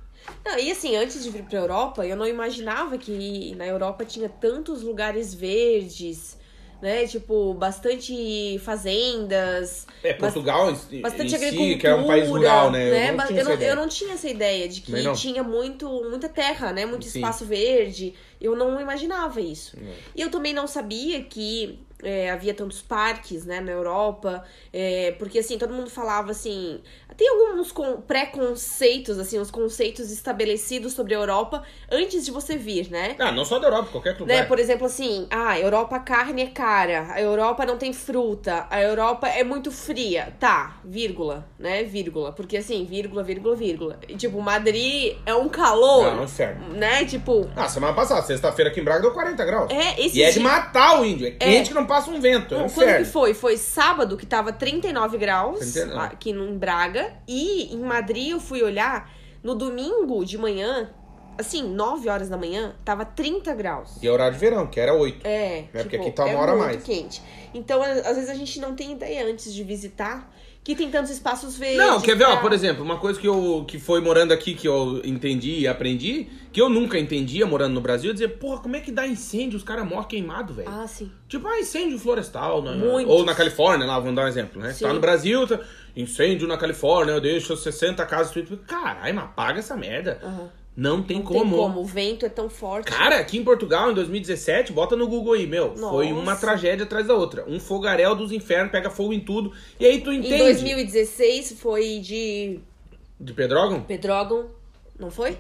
Não, e assim, antes de vir pra Europa, eu não imaginava que na Europa tinha tantos lugares verdes, né? Tipo, bastante fazendas. É, Portugal em, Bastante em agricultura, si, que é um país rural, né? Eu não eu, essa não, ideia. eu não tinha essa ideia de que tinha muito, muita terra, né? Muito Sim. espaço verde. Eu não imaginava isso. É. E eu também não sabia que é, havia tantos parques, né, na Europa. é, porque, assim, todo mundo falava assim... Tem alguns con- preconceitos, assim, os conceitos estabelecidos sobre a Europa antes de você vir, né? Ah, não só da Europa, qualquer lugar. Né? Por exemplo, assim, ah, a Europa carne é cara, a Europa não tem fruta, a Europa é muito fria. Tá, vírgula, né? Vírgula. Porque assim, vírgula, vírgula, vírgula. E, tipo, Madrid é um calor, Não, é inferno. né? Tipo, Ah, semana passada, sexta-feira aqui em Braga deu 40 graus. é esse E é de matar o índio. É quente que não passa um vento. É um Quando que inferno. foi? Foi sábado, que tava 39 graus 39. aqui em Braga. E em Madrid eu fui olhar no domingo de manhã, assim, 9 horas da manhã, tava 30 graus. E é horário de verão, que era 8. É, É tipo, porque aqui tá uma é hora muito mais. quente. Então, às vezes a gente não tem ideia antes de visitar que tem tantos espaços verdes. Não, quer ver, ó, pra- por exemplo, uma coisa que eu que foi morando aqui, que eu entendi e aprendi, que eu nunca entendia morando no Brasil, é dizer, porra, como é que dá incêndio? Os caras morrem queimados, velho. Ah, sim. Tipo, ah, incêndio florestal, né? Muitos. ou na Califórnia, lá, vamos dar um exemplo, né? Sim. Tá no Brasil, tá... incêndio na Califórnia, deixa 60 casas destruídas. Caralho, mas apaga essa merda. Aham. Não tem Não como. tem como, o vento é tão forte. Cara, aqui em Portugal, em 2017, bota no Google aí, meu. Foi Nossa. uma tragédia atrás da outra. Um fogaréu dos infernos, pega fogo em tudo. E aí tu em entende. 2016 foi de De Pedrógão? Pedrógão, não foi?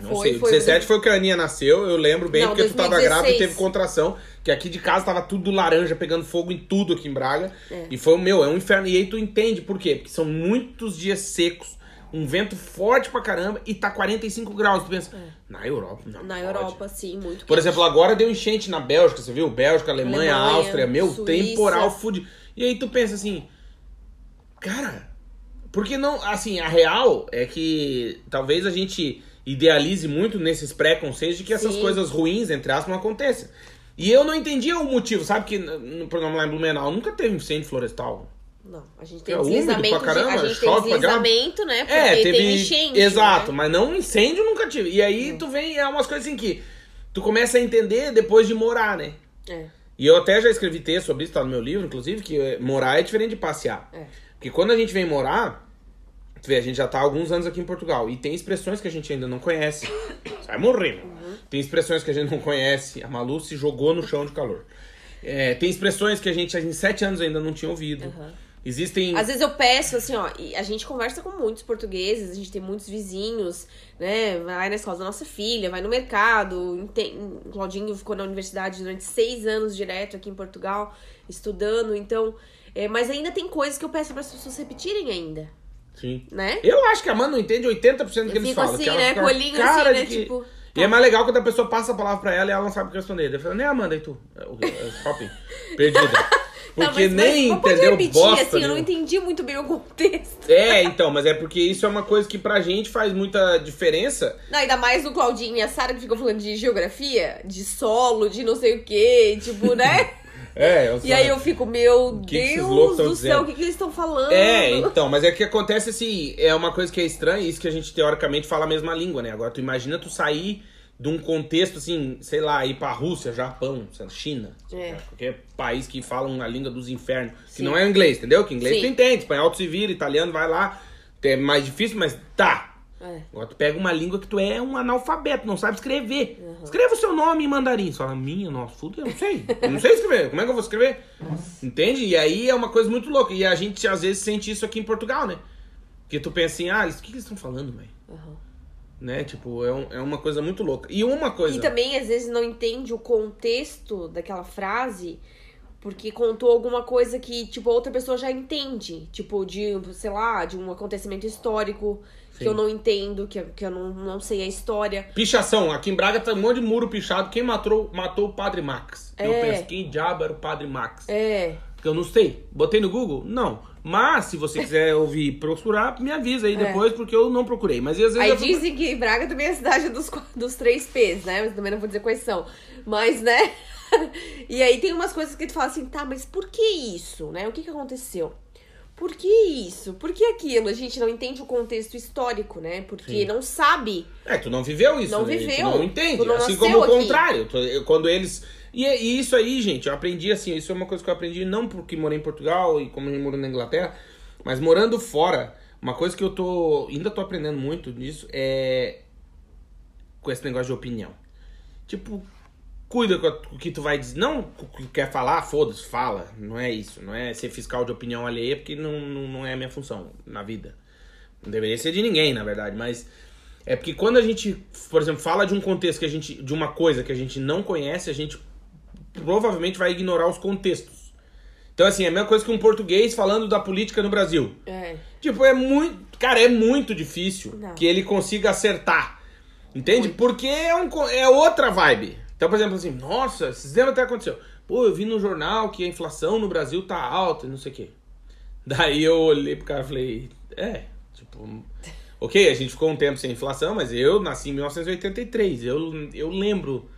Não sei. O 17 foi o que a Aninha nasceu, eu lembro bem, Não, porque tu tava 2016. grávida e teve contração. Que aqui de casa tava tudo laranja, pegando fogo em tudo aqui em Braga. É. E foi o meu, é um inferno. E aí tu entende por quê? Porque são muitos dias secos, um vento forte pra caramba e tá 45 graus. Tu pensa, na Europa, não. É. Na pode. Europa, sim, muito Por quente. exemplo, agora deu enchente na Bélgica, você viu? Bélgica, Alemanha, Alemanha, Áustria, meu, Suíça. temporal fudido. E aí tu pensa assim, Cara, porque não. Assim, a real é que talvez a gente idealize muito nesses preconceitos de que essas Sim. coisas ruins, entre aspas, não aconteçam. E eu não entendia o motivo, sabe? Que no programa lá em Blumenau nunca teve incêndio florestal. Não, a gente tem É deslizamento pra caramba, de, a gente tem chove caramba. deslizamento, né? Porque É, teve. tem enchente. Exato, né? mas não incêndio nunca tive. E aí tu vem, é umas coisas assim que tu começa a entender depois de morar, né? É. E eu até já escrevi texto sobre isso, tá no meu livro, inclusive, que é, morar é diferente de passear. É. Porque quando a gente vem morar, tu vê, a gente já tá há alguns anos aqui em Portugal. E tem expressões que a gente ainda não conhece. Vai morrer. Uhum. Tem expressões que a gente não conhece. A Malu se jogou no chão de calor. É, tem expressões que a gente em sete anos ainda não tinha ouvido. Uhum. Existem. Às vezes eu peço, assim, ó, e a gente conversa com muitos portugueses, a gente tem muitos vizinhos, né? Vai na escola da nossa filha, vai no mercado. O Claudinho ficou na universidade durante seis anos direto aqui em Portugal, estudando, então. é, mas ainda tem coisas que eu peço para as pessoas repetirem ainda, Sim. né? Eu acho que a Amanda não entende 80% do que Eu eles falam. assim, que ela né, olhinho cara assim, né, que- tipo, E é mais legal quando a pessoa passa a palavra pra ela e ela não sabe o que responder. Daí fala, né, Amanda, e tu? Shopping. Perdida. Porque mas- nem mas entendeu repetir, bosta assim, eu não entendi muito bem o contexto. É, então, mas é porque isso é uma coisa que pra gente faz muita diferença. Não, ainda mais o Claudinho e a Sara que ficam falando de geografia, de solo, de não sei o quê, tipo, né? É, eu E aí eu fico, meu que que Deus tão do céu, o que, que eles estão falando? É, então, mas é que acontece assim, é uma coisa que é estranha, isso que a gente teoricamente fala a mesma língua, né? Agora tu imagina tu sair de um contexto assim, sei lá, ir pra Rússia, Japão, lá, China, É. qualquer país que fala uma língua dos infernos, que Sim. não é inglês, entendeu? Que inglês Sim. tu entende, espanhol tu se vira, italiano vai lá, é mais difícil, mas tá. É. Agora tu pega uma língua que tu é um analfabeto, não sabe escrever. Escreva o seu nome em mandarim. Você fala, minha, nossa, fudeu, eu não sei. Eu não sei escrever. Como é que eu vou escrever? Entende? E aí é uma coisa muito louca. E a gente às vezes sente isso aqui em Portugal, né? Porque tu pensa assim, ah, o que, que eles estão falando, velho? Aham. Né? Tipo, é, um- é uma coisa muito louca. E uma coisa. E também, às vezes, não entende o contexto daquela frase, porque contou alguma coisa que, tipo, outra pessoa já entende. Tipo, de, sei lá, de um acontecimento histórico Sim. que eu não entendo, que, eu- que eu não, não sei a história. Pichação. Aqui em Braga tá um monte de muro pichado. Quem matou, matou o Padre Max? Eu É. penso, quem diabo era o Padre Max? É. Porque eu não sei. Botei no Google? Não. Mas, se você quiser ouvir e procurar, me avisa aí É. depois, porque eu não procurei. Mas às vezes Aí eu dizem que Braga também é a cidade dos, dos três P's, né? Mas também não vou dizer quais são. Mas, né? e aí tem umas coisas que tu fala assim, tá, mas por que isso, né? O que que aconteceu? Por que isso? Por que aquilo? A gente não entende o contexto histórico, né? Porque Sim. não sabe. É, tu não viveu isso. Não né? viveu. Tu não entende. Não assim como o contrário. Tu- Quando eles. E, e isso aí, gente, eu aprendi assim. Isso é uma coisa que eu aprendi não porque morei em Portugal e como eu moro na Inglaterra, mas morando fora. Uma coisa que eu tô. Ainda tô aprendendo muito nisso é. Com esse negócio de opinião. Tipo, cuida com o que tu vai dizer. Não o que quer falar, foda-se, fala. Não é isso. Não é ser fiscal de opinião alheia, porque não, não, não é a minha função na vida. Não deveria ser de ninguém, na verdade, mas. É porque quando a gente, por exemplo, fala de um contexto que a gente. de uma coisa que a gente não conhece, a gente provavelmente vai ignorar os contextos. Então, assim, é a mesma coisa que um português falando da política no Brasil. É. Tipo, é muito. Cara, é muito difícil Não. que ele consiga acertar. Entende? Porque é, um, é outra vibe. Então, por exemplo, assim, nossa, esses dias até aconteceu. Pô, eu vi no jornal que a inflação no Brasil tá alta e não sei o quê. Daí eu olhei pro cara e falei, é, tipo. Ok, a gente ficou um tempo sem inflação, mas eu nasci em 1983. Eu, eu lembro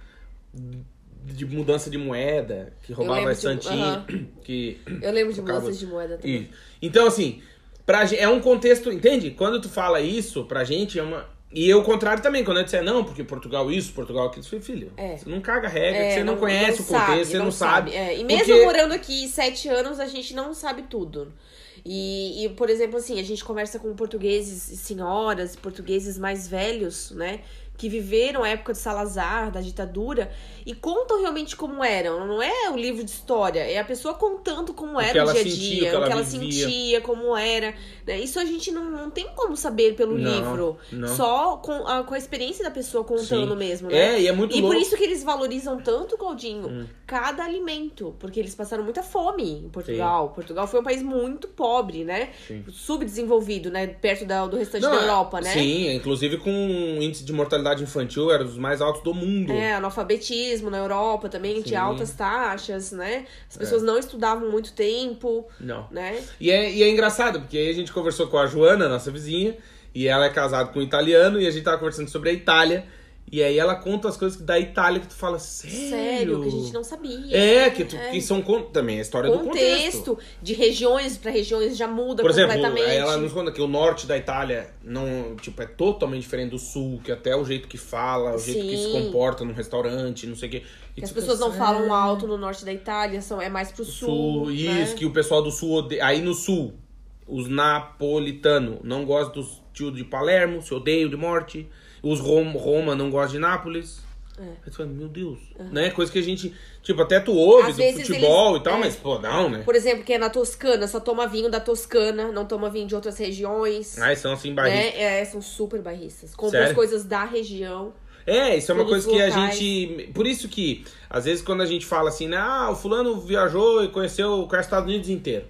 de mudança de moeda, que roubava de- santinha, aham. que Eu lembro de mudanças de moeda também. isso. Então, assim, pra, é um contexto, entende? Quando tu fala isso, pra gente é uma. E eu, o contrário também, quando eu disser não, porque Portugal isso, Portugal aquilo, eu falei, filho, É. você não caga a regra, É, você não, conhece o sabe, contexto, você não, sabe. É, E mesmo Porque- morando aqui sete anos, a gente não sabe tudo. E, e, por exemplo, assim, a gente conversa com portugueses, senhoras, portugueses mais velhos, né? Que viveram a época de Salazar, da ditadura, e contam realmente como eram. Não é o livro de história, é a pessoa contando como era o ela dia a sentia, dia, o que o que ela ela sentia, como era. né? Isso a gente não, não tem como saber pelo Não, livro. não. Só com a, com a experiência da pessoa contando Sim. mesmo, né? É, e é muito E louco. por isso que eles valorizam tanto, Claudinho, Hum. cada alimento. Porque eles passaram muita fome em Portugal. Portugal foi um país muito pobre, né? Sim. Subdesenvolvido, né? Perto da- do restante Não, da Europa, né? Sim, inclusive com um índice de mortalidade infantil era dos mais altos do mundo. É, analfabetismo na Europa também Sim. tinha altas taxas, né? As pessoas não estudavam muito tempo, Não. né? E é, e é engraçado, porque aí a gente conversou com a Joana, nossa vizinha, e ela é casada com um italiano, e a gente tava conversando sobre a Itália. E aí ela conta as coisas da Itália que tu fala, sério? Sério, que a gente não sabia. É, que, tu, É. que são também a história do contexto. contexto de regiões pra regiões já muda Por exemplo, completamente. ela nos conta que o norte da Itália não, tipo, é totalmente diferente do sul, que até o jeito que fala, o jeito que se Sim. comporta num restaurante, não sei o quê. Que as pessoas pensa, não falam "É, alto no norte da Itália, são, é mais pro sul. sul, né? isso, que o pessoal do sul odeia. Aí no sul, os napolitanos não gostam dos tios de Palermo, se odeiam de morte. Os Rom, Roma não gostam de Nápoles. É. Aí tu fala, meu Deus. Né? Coisa que a gente. Tipo, até tu ouve Às do futebol eles- e tal, é. mas, pô, não, né? Por exemplo, que é na Toscana, só toma vinho da Toscana, não toma vinho de outras regiões. Aí são assim, barristas. né? É, são super barristas. Compram as coisas da região. É, isso é uma coisa que a locais. gente. Por isso que, às vezes, quando a gente fala assim, né, ah, o fulano viajou e conheceu conhece os Estados Unidos inteiro.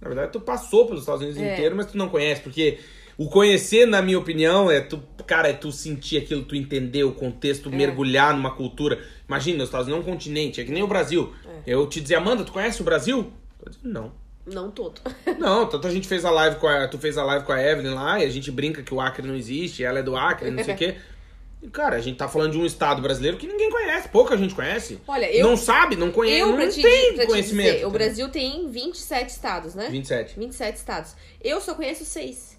Na verdade, tu passou pelos Estados Unidos É. inteiro, mas tu não conhece, porque o conhecer, na minha opinião, é tu, cara, é tu sentir aquilo, tu entender o contexto, É. mergulhar numa cultura. Imagina, os Estados Unidos é um continente, é que nem o Brasil. É. Eu te dizer, Amanda, tu conhece o Brasil? Eu não. Não todo. Não, tanto a gente fez a live com a. Tu fez a live com a Evelyn lá e a gente brinca que o Acre não existe, ela é do Acre, não sei o quê. Cara, a gente tá falando de um estado brasileiro que ninguém conhece, pouca gente conhece. Olha, eu- Não sabe, não conhece, eu, não te, tem pra te conhecimento. dizer, o? Brasil tem 27 estados, né? 27. 27 estados. Eu só conheço seis.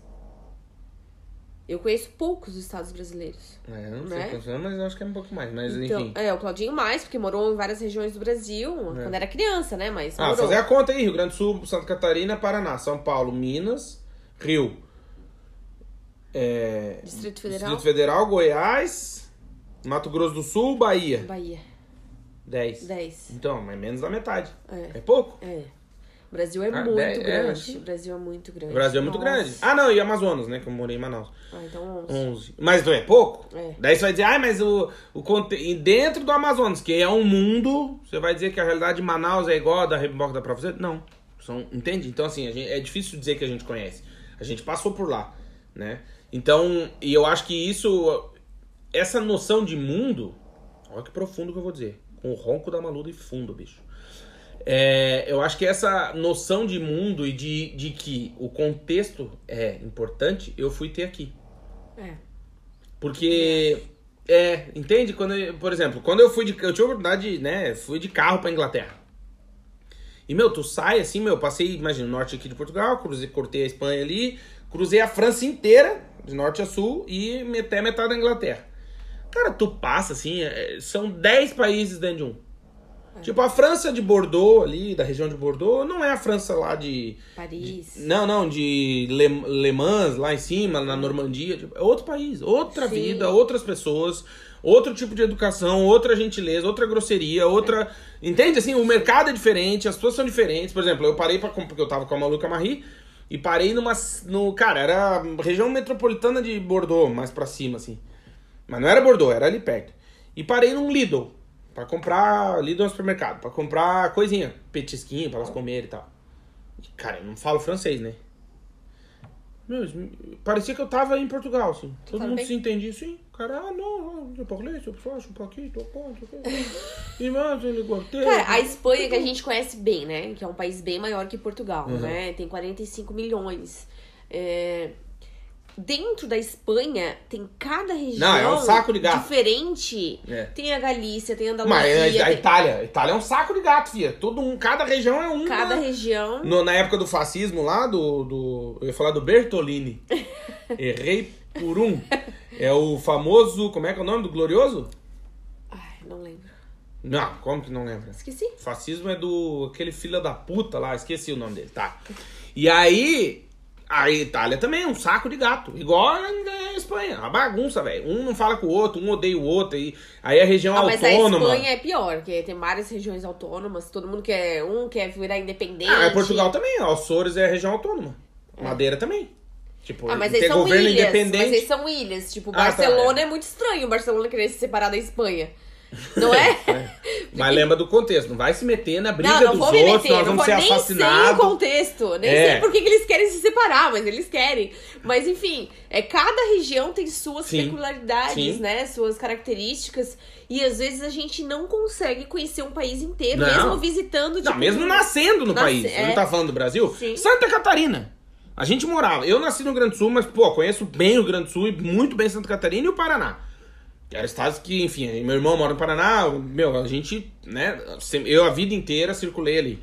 Eu conheço poucos estados brasileiros. É, eu não sei Né? quantos anos, mas eu acho que é um pouco mais. Mas Então, enfim. é, o Claudinho mais, porque morou em várias regiões do Brasil, quando era criança, né? Mas Ah, morou. fazer a conta aí: Rio Grande do Sul, Santa Catarina, Paraná, São Paulo, Minas, Rio. É, Distrito Federal, Distrito Federal, Goiás, Mato Grosso do Sul, Bahia. Bahia. 10. 10. Então, mas menos da metade. É. É pouco. É. O Brasil é Ah, muito é, grande. acho- O Brasil é muito grande. O Brasil é muito Nossa. grande. Ah, não, e Amazonas, né? Que eu morei em Manaus. Ah, então 11. 11. Mas não é pouco? É. Daí você vai dizer, ah, mas o, o conte... e dentro do Amazonas, que é um mundo, você vai dizer que a realidade de Manaus é igual a da Reboca da Pra Você? Não. São, entende? Então, assim, gente- é difícil dizer que a gente conhece. A gente passou por lá, né? Então, e eu acho que isso, essa noção de mundo, olha que profundo que eu vou dizer. Com o ronco da maluda e fundo, bicho. É, eu acho que essa noção de mundo e de, de que o contexto é importante, eu fui ter aqui. É. Porque. É, entende? Quando eu- por exemplo, quando eu fui de. Eu tive a oportunidade, né? Fui de carro pra Inglaterra. E, meu, tu sai assim, meu, passei, imagina, norte aqui de Portugal, cruzei, cortei a Espanha ali, cruzei a França inteira, de norte a sul, e até metade da Inglaterra. Cara, tu passa assim, é, são 10 países dentro de um. Tipo, a França de Bordeaux ali, da região de Bordeaux, não é a França lá de. Paris. Não, não, de Le, Le Mans, lá em cima, na Normandia. tipo, é outro país, outra Sim. vida, outras pessoas, outro tipo de educação, outra gentileza, outra grosseria, outra. Entende? Assim, o mercado é diferente, as pessoas são diferentes. Por exemplo, eu parei pra. Porque eu tava com a Maluca Marie. E parei numa. No, cara, era região metropolitana de Bordeaux, mais pra cima, assim. Mas não era Bordeaux, era ali perto. E parei num Lidl. Pra comprar. É um supermercado. Pra comprar coisinha. Petisquinho pra elas comerem e tal. E, Cara, eu não falo francês, né? Meu, parecia que eu tava em Portugal, assim. Todo fala mundo bem? se entendia assim. Cara, ah, não, eu parlei, eu faço um pouquinho, tô contra. E mais, ele gostei. Cara, a Espanha que a gente conhece bem, né? Que é um país bem maior que Portugal, Uhum. né? Tem 45 milhões. É, Dentro da Espanha, tem cada região Não, é um saco de gato. diferente. É. Tem a Galícia, tem a Andaluzia, Mas a, a tem Itália, a Itália é um saco de gato, filha. Todo um, cada região é um. cada né? região. No- na época do fascismo lá, do, do. Eu ia falar do Bertolini. Errei por um. É o famoso. Como é que é o nome do glorioso? Ai, não lembro. Não, como que não lembra? Esqueci. Fascismo é do. aquele filho da puta lá, esqueci o nome dele, tá. E aí. A Itália também é um saco de gato. Igual a Espanha. A bagunça, velho. Um não fala com o outro, um odeia o outro. E aí a região Ah, mas a autônoma. Espanha é pior, porque tem várias regiões autônomas, todo mundo quer. Um quer virar independente. Ah, mas Portugal também. ó. Açores é a região autônoma. Madeira também. Tipo, Ah, mas eles são ilhas. independente. Mas eles são ilhas. Tipo, Ah, tá, Barcelona é muito estranho. Barcelona querer se separar da Espanha. Não é? Mas lembra do contexto, não vai se meter na briga não, não dos vou me outros, meter, nós não vamos ser nem sei o assassinados. contexto, nem É. sei por que eles querem se separar, mas eles querem. Mas enfim, é cada região tem suas Sim. peculiaridades, Sim. né? Suas características. E às vezes a gente não consegue conhecer um país inteiro, Não. mesmo visitando. Não, tipo, mesmo nascendo no nasce- país. Você não é. tá falando do Brasil? Sim. Santa Catarina. A gente morava. Eu nasci no Grande Sul, mas, pô, conheço bem o Grande Sul e muito bem Santa Catarina e o Paraná. Que eram estados que, enfim, meu irmão mora no Paraná, meu, a gente, né, eu a vida inteira circulei ali.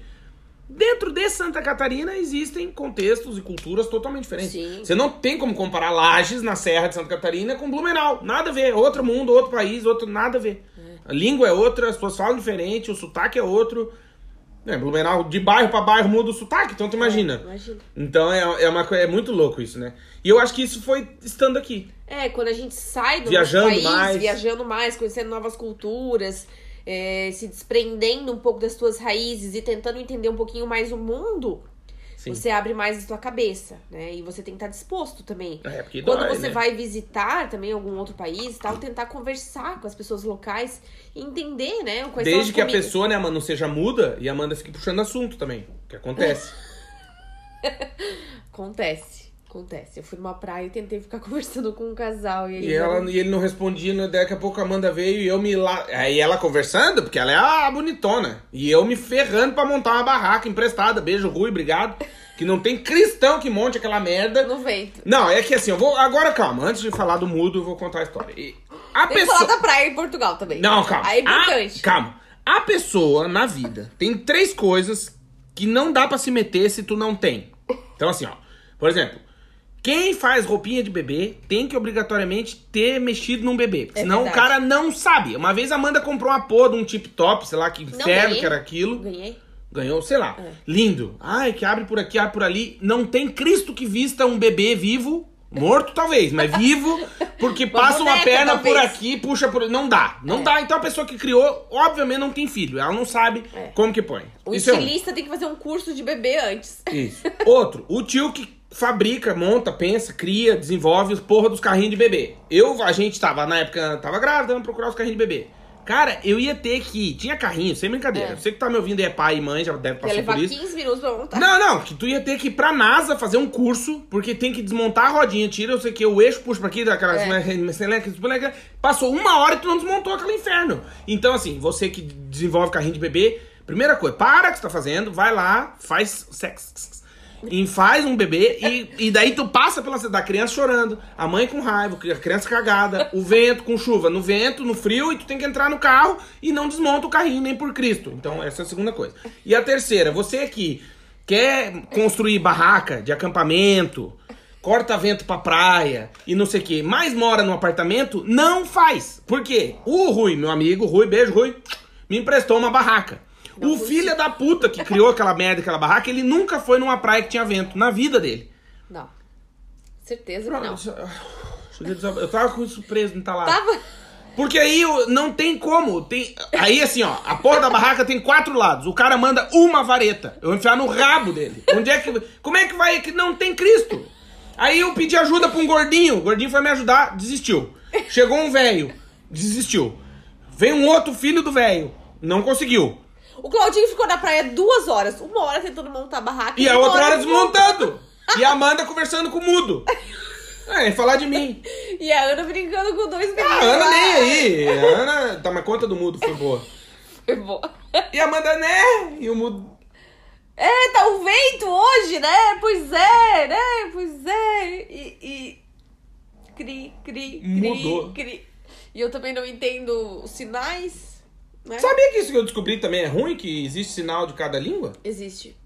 Dentro de Santa Catarina existem contextos e culturas totalmente diferentes. Sim. Você não tem como comparar Lages na Serra de Santa Catarina com Blumenau. Nada a ver. Outro mundo, outro país, outro nada a ver. A língua é outra, as pessoas falam diferente, o sotaque é outro. É, Blumenau, de bairro pra bairro muda o sotaque, então tu imagina. Imagina. Então é, é uma é muito louco isso, né? E eu acho que isso foi estando aqui. É, quando a gente sai do Viajando país, mais. viajando mais, conhecendo novas culturas, é, se desprendendo um pouco das tuas raízes e tentando entender um pouquinho mais o mundo, Sim. você abre mais a tua cabeça, né? E você tem que estar disposto também. É, porque Quando dói, você né? vai visitar também algum outro país e tal, tentar conversar com as pessoas locais e entender, né? Quais Desde que a comidas. pessoa, né, Amanda, não seja muda e a Amanda fique puxando assunto também. Que acontece. Acontece, acontece. Eu fui numa praia e tentei ficar conversando com um casal e, E, ela, eram- e ele não respondia, né? daqui a pouco a Amanda veio e eu me lá. Aí ela conversando, porque ela é a bonitona. E eu me ferrando pra montar uma barraca emprestada. Beijo, Rui, obrigado. Que não tem cristão que monte aquela merda. no vento. Não, é que assim, eu vou. Agora calma, antes de falar do mudo, eu vou contar a história. E a Tem que pessoa. falar da praia em Portugal também. Não, calma. Aí é importante. A, calma. A pessoa na vida tem três coisas que não dá pra se meter se tu não tem. Então, assim, ó. Por exemplo, quem faz roupinha de bebê tem que obrigatoriamente ter mexido num bebê. É senão o verdade. cara não sabe. Uma vez a Amanda comprou uma porra de um tip top, sei lá que inferno que era aquilo. Ganhei. Ganhou, sei lá. É. Lindo. Ai, que abre por aqui, abre por ali. Não tem Cristo que vista um bebê vivo. Morto, talvez, mas vivo, porque passa uma perna por talvez. aqui, puxa por. Não dá. Não É. dá. Então a pessoa que criou, obviamente, não tem filho. Ela não sabe É. como que põe. O Isso é um. estilista tem que fazer um curso de bebê antes. Isso. Outro, o tio que fabrica, monta, pensa, cria, desenvolve os porra dos carrinhos de bebê. Eu, a gente tava, na época, tava grávida, vamos procurar os carrinhos de bebê. Cara, eu ia ter que. Tinha carrinho, sem brincadeira. É. Você que tá me ouvindo é pai e mãe, já deve Ia passar levar por isso. 15 minutos pra montar. Não, não, que tu ia ter que ir pra NASA fazer um curso, porque tem que desmontar a rodinha, tira, eu sei que o eixo puxa pra aqui, daquelas. É. Passou uma hora e tu não desmontou aquele inferno. Então, assim, você que desenvolve carrinho de bebê, primeira coisa, para o que você tá fazendo, vai lá, faz sexo. E faz um bebê e, e daí tu passa pela da criança chorando, a mãe com raiva, a criança cagada, o vento com chuva, no vento, no frio, e tu tem que entrar no carro e não desmonta o carrinho nem por Cristo. Então, essa é a segunda coisa. E a terceira, você que quer construir barraca de acampamento, corta vento pra praia e não sei o que, mas mora num apartamento, não faz. Por quê? O Rui, meu amigo, Rui, beijo, Rui, me emprestou uma barraca. O filho da puta que criou aquela merda, aquela barraca, ele nunca foi numa praia que tinha vento, na vida dele. Não. Certeza que não. Desab- Eu tava com isso preso entalado. Tava. Porque aí eu- não tem como. Tem... Aí assim, ó, a porra da barraca tem quatro lados. O cara manda uma vareta. Eu vou enfiar no rabo dele. Onde é que. Como é que vai que não tem Cristo? Aí eu pedi ajuda pra um gordinho. O gordinho foi me ajudar, desistiu. Chegou um velho, desistiu. Veio um outro filho do velho, não conseguiu. O Claudinho ficou na praia duas horas. Uma hora tentando montar a barraca. E a outra hora desmontando. E a Amanda conversando com o mudo. É, falar de mim. E a Ana brincando com dois meninos. Ah, a Ana nem aí. A Ana. Tá, mas conta do mudo, foi boa. Foi boa. E a Amanda, né? E o mudo. É, tá o vento hoje, né? Pois é, né? Pois é. E. e... Cri, cri, cri, Mudou. cri. E eu também não entendo os sinais, né? Sabia que isso que eu descobri também é ruim? Que existe sinal de cada língua? Existe.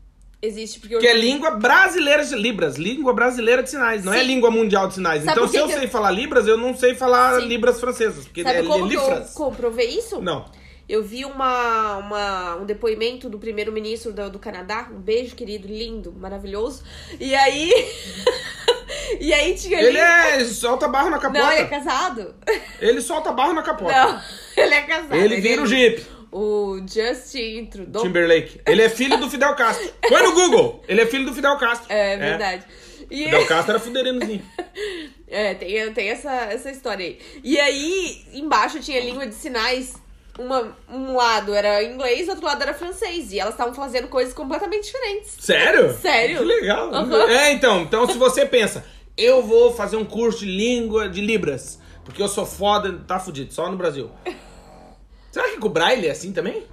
Existe, porque eu. Que é língua brasileira de Libras, língua brasileira de sinais, não é Sim. língua mundial de sinais. Sabe então, se eu eu- sei falar Libras, eu não sei falar Sim. Libras francesas, porque Sabe é como que eu comprovei isso? Não. Eu vi uma, uma, um depoimento do primeiro-ministro do, do Canadá. Um beijo, querido, lindo, maravilhoso. E aí. e aí tinha Ele ali- é solta barro na capota. Não, ele é casado. Ele solta barro na capota. Não, ele é casado. Ele vira o Jeep. O Justin Trudeau. Timberlake. Ele é filho do Fidel Castro. Põe no Google. Ele é filho do Fidel Castro. É verdade. E Fidel Castro era fuderinozinho. É, tem, tem essa, essa história aí. E aí, embaixo tinha língua de sinais uma, um lado era inglês, outro lado era francês. E elas estavam fazendo coisas completamente diferentes. Sério? Sério. Que legal. Aham. É, então, então se você pensa, eu vou fazer um curso de língua de Libras, porque eu sou foda, tá fudido, só no Brasil. Será que com o Braille é assim também?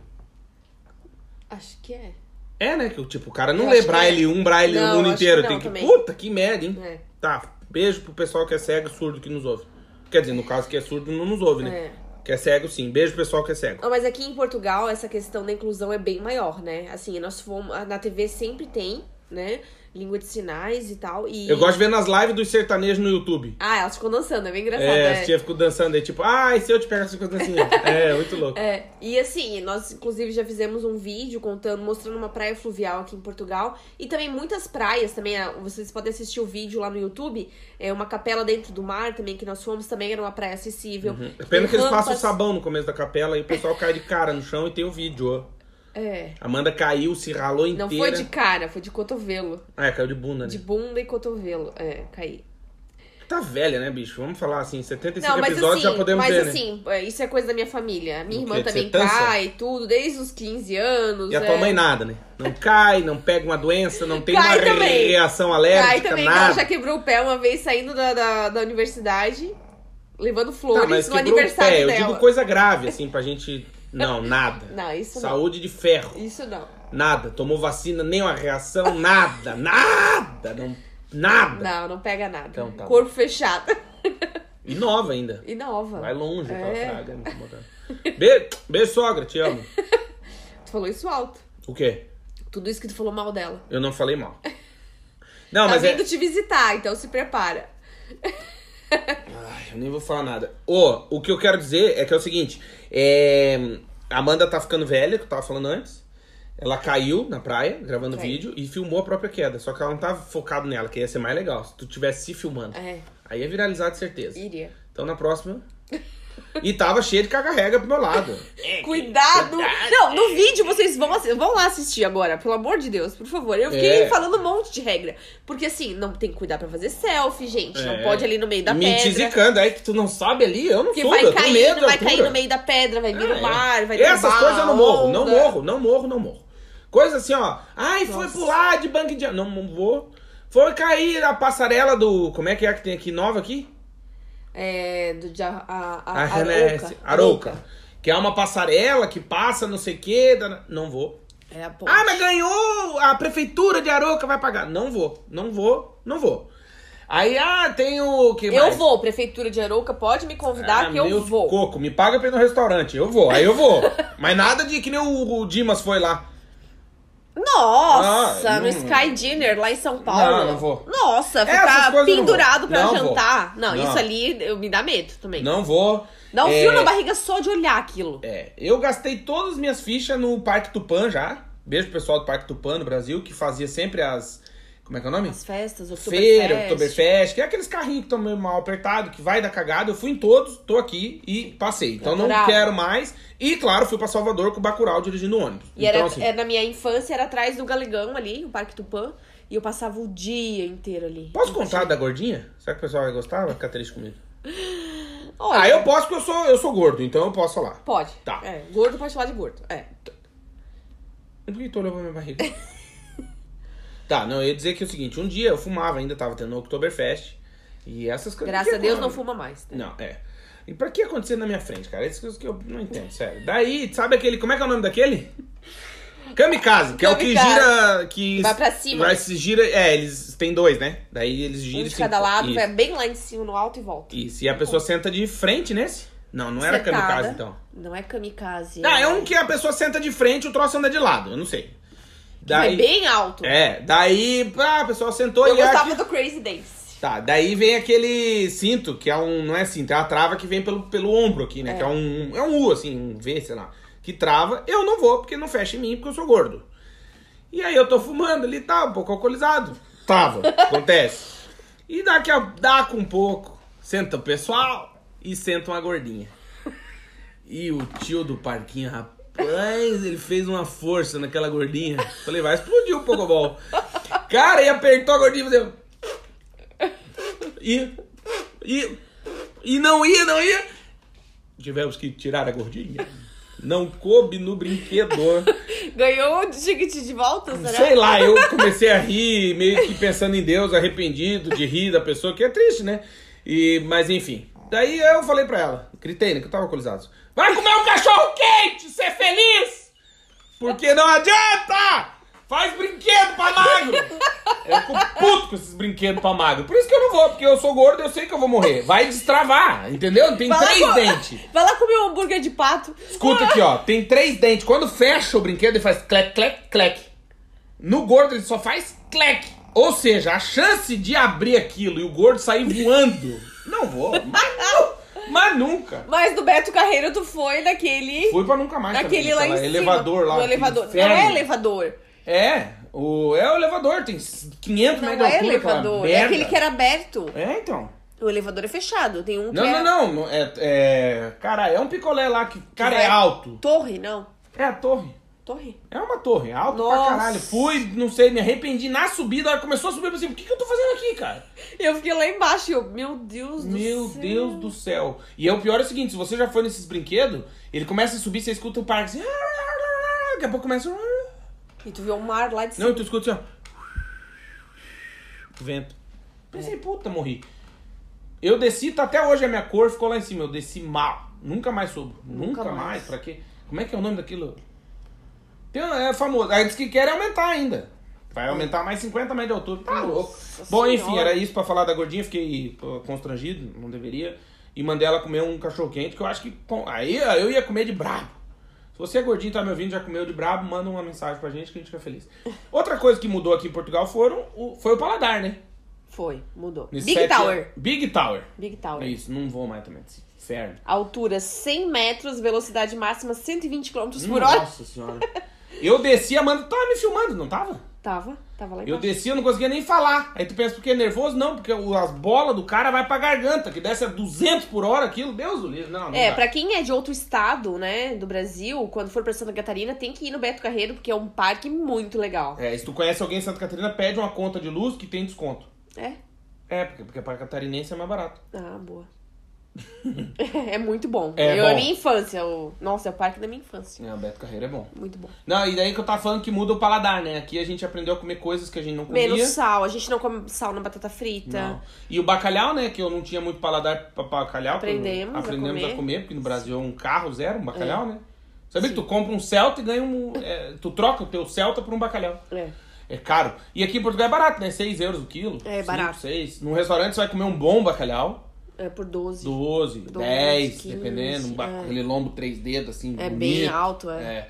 Acho que é. É, né? Que tipo, o cara não Eu lê Braille, é. um Braille Não, no mundo acho que inteiro. não Tem que. também. Puta, que merda, hein? É. Tá, beijo pro pessoal que é cego, surdo que nos ouve. Quer dizer, no caso que é surdo, não nos ouve, né? É. Que é cego, sim. Beijo pro pessoal que é cego. Não, mas aqui em Portugal essa questão da inclusão é bem maior, né? Assim, nós fomos. Na TV sempre tem, né? Língua de sinais e tal. E... Eu gosto de ver nas lives dos sertanejos no YouTube. Ah, elas ficam dançando, é bem engraçado. É, as tia ficam dançando aí, tipo, ai, se eu te pegar essa coisa assim. é, muito louco. É, e assim, nós inclusive já fizemos um vídeo contando, mostrando uma praia fluvial aqui em Portugal. E também muitas praias também, ah, vocês podem assistir o vídeo lá no YouTube. É uma capela dentro do mar também, que nós fomos, também era uma praia acessível. Pena Tem que eles passam sabão no começo da capela e o pessoal cai de cara no chão e tem o vídeo, ó. É. Amanda caiu, se ralou inteira. Não foi de cara, foi de cotovelo. Ah, é, caiu de bunda, né? De bunda e cotovelo. É, caí. Tá velha, né, bicho? Vamos falar assim, 75 Não, mas episódios assim, já podemos mas ver, né? assim, é, isso é coisa da minha família. Minha irmã também cai, tudo, desde os 15 anos. E a é. tua mãe nada, né? Não cai, não pega uma doença, não tem Cai uma também. reação Cai alérgica, também, nada. ela já quebrou o pé uma vez saindo da, da, da universidade, levando flores Tá, mas no quebrou o aniversário pé. Eu dela. digo coisa grave, assim, pra gente... Não, nada. Não, isso não. Saúde de ferro. Isso não. Nada. Tomou vacina, nenhuma reação, nada. Nada. Não, nada. Não, não pega nada. Então tá Corpo fechado. E nova ainda. E nova. Vai longe aquela É. praga. Be Beijo, sogra, te amo. Tu falou isso alto. O quê? Tudo isso que tu falou mal dela. Eu não falei mal. Não, tá mas é... vindo te visitar, então se prepara. Ai, eu nem vou falar nada. Ô, o que eu quero dizer é que é o seguinte: é... a Amanda tá ficando velha, que eu tava falando antes. Ela caiu na praia, gravando vídeo, e filmou a própria queda. Só que ela não tava focado nela, que ia ser mais legal. Se tu tivesse se filmando. É, Aí ia viralizar de certeza. iria. Então na próxima. E tava cheio de caga-rega pro meu lado. Cuidado! Não, no vídeo vocês vão, vão lá assistir agora, pelo amor de Deus, por favor. Eu fiquei É. falando um monte de regra. Porque assim, não tem que cuidar pra fazer selfie, gente. Não É. pode ali no meio da Me pedra. tisicando, aí que tu não sabe ali, eu não Porque subo, vai eu cair, medo vai cair no meio da pedra, vai vir Ah, no mar, é. vai Essas coisas eu não a morro, não morro, não morro, não morro. Coisa assim, ó. Ai, foi Nossa. pular de banco de. Não, não vou. Foi cair a passarela do. Como é que é que tem aqui nova aqui? É, do de a, a, a, A Renesse. Arouca. Que é uma passarela que passa não sei o quê. da- Não vou. É a ponte. Ah, mas ganhou! A prefeitura de Arouca vai pagar. Não vou, não vou, não vou. Aí, ah, tem o. Que eu mais? vou, Prefeitura de Arouca, pode me convidar Ah, que eu vou. Coco, me paga pra ir no restaurante. Eu vou, aí eu vou. Mas nada de que nem o, o Dimas foi lá. Nossa, Ah, no não- Sky Dinner lá em São Paulo. Não, não vou. Nossa, ficar pendurado pra Não jantar. Não, Não. isso ali eu, me dá medo também. Não vou. Dá um É, frio na barriga só de olhar aquilo. É, eu gastei todas as minhas fichas no Parque Tupã já. Beijo pro pessoal do Parque Tupã no Brasil, que fazia sempre as. Como é que é o nome? As festas, o Feira, Oktoberfest, que é aqueles carrinhos que estão meio mal apertados, que vai dar cagada. Eu fui em todos, tô aqui e passei. Então não quero mais. E, claro, fui pra Salvador com o Bacurau dirigindo o ônibus. E então, era, assim, era na minha infância, era atrás do Galegão ali, o Parque Tupã. E eu passava o dia inteiro ali. Posso contar da gordinha? Será que o pessoal vai gostar? Vai ficar triste comigo. Olha, Ah, eu posso porque eu sou, eu sou gordo, então eu posso falar. Pode. Tá. É, gordo pode falar de gordo. É. Por que tu olhou pra minha barriga? tá, não, eu ia dizer que é o seguinte, um dia eu fumava, ainda tava tendo o Oktoberfest. E essas coisas. Graças a Deus não fuma. mais. né? Não, é. E pra que acontecer na minha frente, cara? Essas coisas que eu não entendo, sério. Daí, sabe aquele. Como é que é o nome daquele? Kamikaze, que é o que Kamikaze. gira. Que Vai pra cima. Vai se gira. É, eles têm dois, né? Daí eles giram. Um de se- cada lado, Isso. vai bem lá em cima, no alto e volta. Isso, e a pessoa senta de frente nesse? Não, não era Sentada. kamikaze então. Não é kamikaze. Ah, é um que a pessoa senta de frente e o troço anda de lado, eu não sei. Daí... Daí, É bem alto. é, daí ah, a pessoa sentou eu e gostava aqui- do Crazy Dance. Tá, daí vem aquele cinto, que é um. Não é cinto, é uma trava que vem pelo, pelo ombro aqui, né? É. Que é um. É um U, assim, um V, sei lá. Que trava. Eu não vou, porque não fecha em mim, porque eu sou gordo. E aí eu tô fumando ali, tá, um pouco alcoolizado. Tava, acontece. E daqui a dá com um pouco, senta o pessoal e senta uma gordinha. E o tio do parquinho, rapaz, ele fez uma força naquela gordinha. Falei, vai explodir o Pokéball. Cara, e apertou a gordinha e deu. E, e, e não ia, não ia. Tivemos que tirar a gordinha. Não coube no brinquedo. Ganhou o ticket de volta, será? Sei lá, eu comecei a rir, meio que pensando em Deus, arrependido de rir da pessoa, que é triste, né? E, mas enfim. Daí eu falei pra ela, gritei, né? Que eu tava alcoolizado. Vai comer um cachorro quente, ser feliz! Porque não adianta! Faz brinquedo pra magro! Eu fico puto com esses brinquedos pra magro. Por isso que eu não vou, porque eu sou gordo e eu sei que eu vou morrer. Vai destravar, entendeu? Tem Vai três co- dentes. Vai lá comer um hambúrguer de pato. Escuta aqui, ó. Tem três dentes. Quando fecha o brinquedo, ele faz clec, clec, clec. No gordo, ele só faz clec. Ou seja, a chance de abrir aquilo e o gordo sair voando. Não vou. Mas, mas nunca. Mas do Beto Carreiro tu foi naquele. Fui pra nunca mais. naquele também, lá em cima. elevador lá. No elevador. Não inferno. é elevador. É, o, é o elevador. Tem 500 Não metros de é altura. aquela elevador. É aquele que era aberto. É, então. O elevador é fechado. Tem um que Não, é não, não. não, É, é, cara, é um picolé lá que, cara, vai- é alto. Torre, não. É a torre. Torre. É uma torre, alto Nossa. pra caralho. Fui, não sei, me arrependi na subida. Ela começou a subir, eu pensei, o que, que eu tô fazendo aqui, cara? Eu fiquei lá embaixo e eu, meu Deus do Meu céu. Deus do céu. E é o pior é o seguinte, se você já foi nesses brinquedos, ele começa a subir, você escuta o parque assim... Daqui a pouco começa... E tu viu o mar lá de cima. Não, tu escuta assim, ó. Vento. Pensei, puta, morri. Eu desci, tá até hoje a minha cor ficou lá em cima. Eu desci mal. Nunca mais soube. Nunca, Nunca mais. mais. Pra quê? Como é que é o nome daquilo? Tem, é famoso. Aí diz que quer aumentar ainda. Vai aumentar mais 50 metros de altura. Tá Nossa louco. Bom, enfim, era isso pra falar da gordinha. Fiquei constrangido, não deveria. E mandei ela comer um cachorro quente, que eu acho que. aí eu ia comer de brabo. Se você é gordinho e tá me ouvindo, já comeu de brabo, manda uma mensagem pra gente que a gente fica feliz. Outra coisa que mudou aqui em Portugal foram o, foi o paladar, né? Foi, mudou. Nesse Big sete Tower. Big Tower. Big Tower. É isso, não vou mais também. Inferno. Altura 100 metros, velocidade máxima 120 km por hora. Nossa senhora. Eu desci, a Amanda tava me filmando, não tava? Tava, tava lá Eu embaixo. desci, eu não conseguia nem falar. Aí tu pensa, porque é nervoso? Não, porque as bolas do cara vai pra garganta, que desce a 200 por hora aquilo. Deus do livre. Não, não É, dá. pra quem é de outro estado, né, do Brasil, quando for pra Santa Catarina, tem que ir no Beto Carreiro, porque é um parque muito legal. É, se tu conhece alguém em Santa Catarina, pede uma conta de luz que tem desconto. É? É, porque, porque para catarinense é mais barato. Ah, boa. É muito bom. É eu, bom. A minha infância. O... Nossa, é o parque da minha infância. É, o Beto Carreiro é bom. Muito bom. Não, e daí que eu tava falando que muda o paladar, né? Aqui a gente aprendeu a comer coisas que a gente não comia. Menos sal. A gente não come sal na batata frita. Não. E o bacalhau, né? Que eu não tinha muito paladar pra bacalhau. porque eu- Aprendemos a aprendemos a comer. comer. porque no Brasil é um carro zero, um bacalhau, né? Sabia que tu compra um Celta e ganha um. é, tu troca o teu Celta por um bacalhau. É. É caro. E aqui em Portugal é barato, né? 6 euros o quilo. É, Cinco, barato. 6. Num restaurante você vai comer um bom bacalhau. É por 12. 12, 12, 10, 15, dependendo. Um é. Aquele lombo três dedos, assim, É bonito. bem alto, é. É.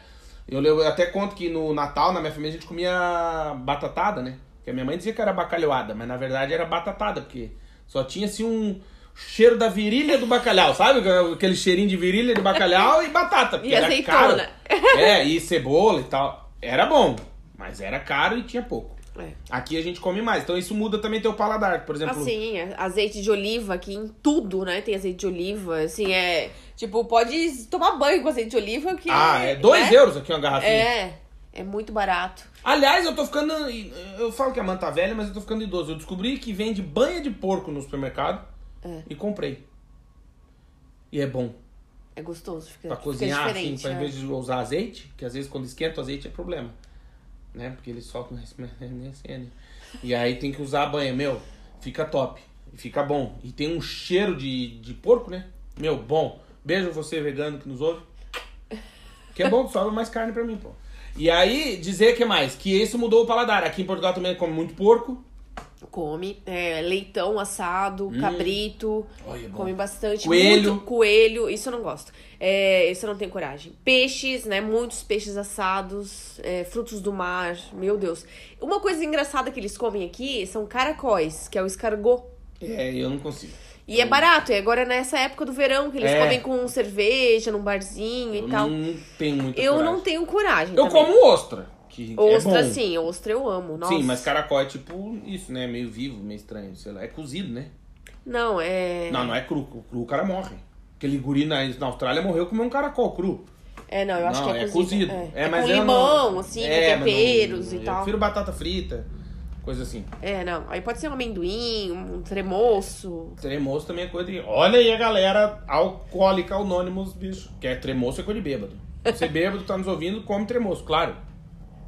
Eu, eu até conto que no Natal, na minha família, a gente comia batatada, né? Porque a minha mãe dizia que era bacalhoada, mas na verdade era batatada, porque só tinha assim um cheiro da virilha do bacalhau, sabe? Aquele cheirinho de virilha de bacalhau e batata. E era azeitona. Caro. É, e cebola e tal. Era bom, mas era caro e tinha pouco. É. Aqui a gente come mais, então isso muda também teu paladar. Por exemplo, Assim, azeite de oliva aqui em tudo, né? Tem azeite de oliva, assim, é... Tipo, pode tomar banho com azeite de oliva que... ah, é 2 né? euros aqui uma garrafinha. É, é muito barato. Aliás, eu tô ficando. Eu falo que a mãe tá velha, mas eu tô ficando idoso. Eu descobri que vende banha de porco no supermercado É. e comprei. E é bom. É gostoso, fica, Pra fica cozinhar, assim, diferente. pra, em é. vez de usar azeite, que às vezes quando esquenta o azeite é problema. Né? Porque eles soltam esse MSN. E aí tem que usar a banha. Meu, fica top. Fica bom. E tem um cheiro de, de porco, né? Meu, bom. Beijo você vegano que nos ouve. Que é bom, sobra mais carne pra mim, pô. E aí, dizer que mais? Que isso mudou o paladar. Aqui em Portugal também come muito porco. Come é, leitão assado, cabrito. Olha, Hum. bom. Come bastante. Coelho. Muito coelho, isso eu não gosto. É, isso eu não tenho coragem. Peixes, né? Muitos peixes assados, é, frutos do mar, meu Deus. Uma coisa engraçada que eles comem aqui são caracóis, que é o escargot. É, eu não consigo. E é barato, é agora nessa época do verão que eles É. comem com cerveja num barzinho Eu e tal. não tenho muita Eu coragem. não tenho coragem. Eu também. como ostra. Que Ostra, é sim, ostra eu amo. Nossa. Sim, mas caracol é tipo isso, né? Meio vivo, meio estranho, sei lá. É cozido, né? Não, é. Não, não é cru. Cru o cara morre. Aquele guri na, na Austrália morreu comendo um caracol cru. É, não, eu acho não, que é, cozido. É, É, É mas com eu limão, não... assim, É, com mas não- temperos e eu tal. prefiro batata frita, coisa assim. É, não. Aí pode ser um amendoim, um tremoço. Tremoço também é coisa de... Olha aí a galera alcoólica anônimos, bicho. Que é tremoço é coisa de bêbado. Você bêbado, tá nos ouvindo, come tremoço, claro.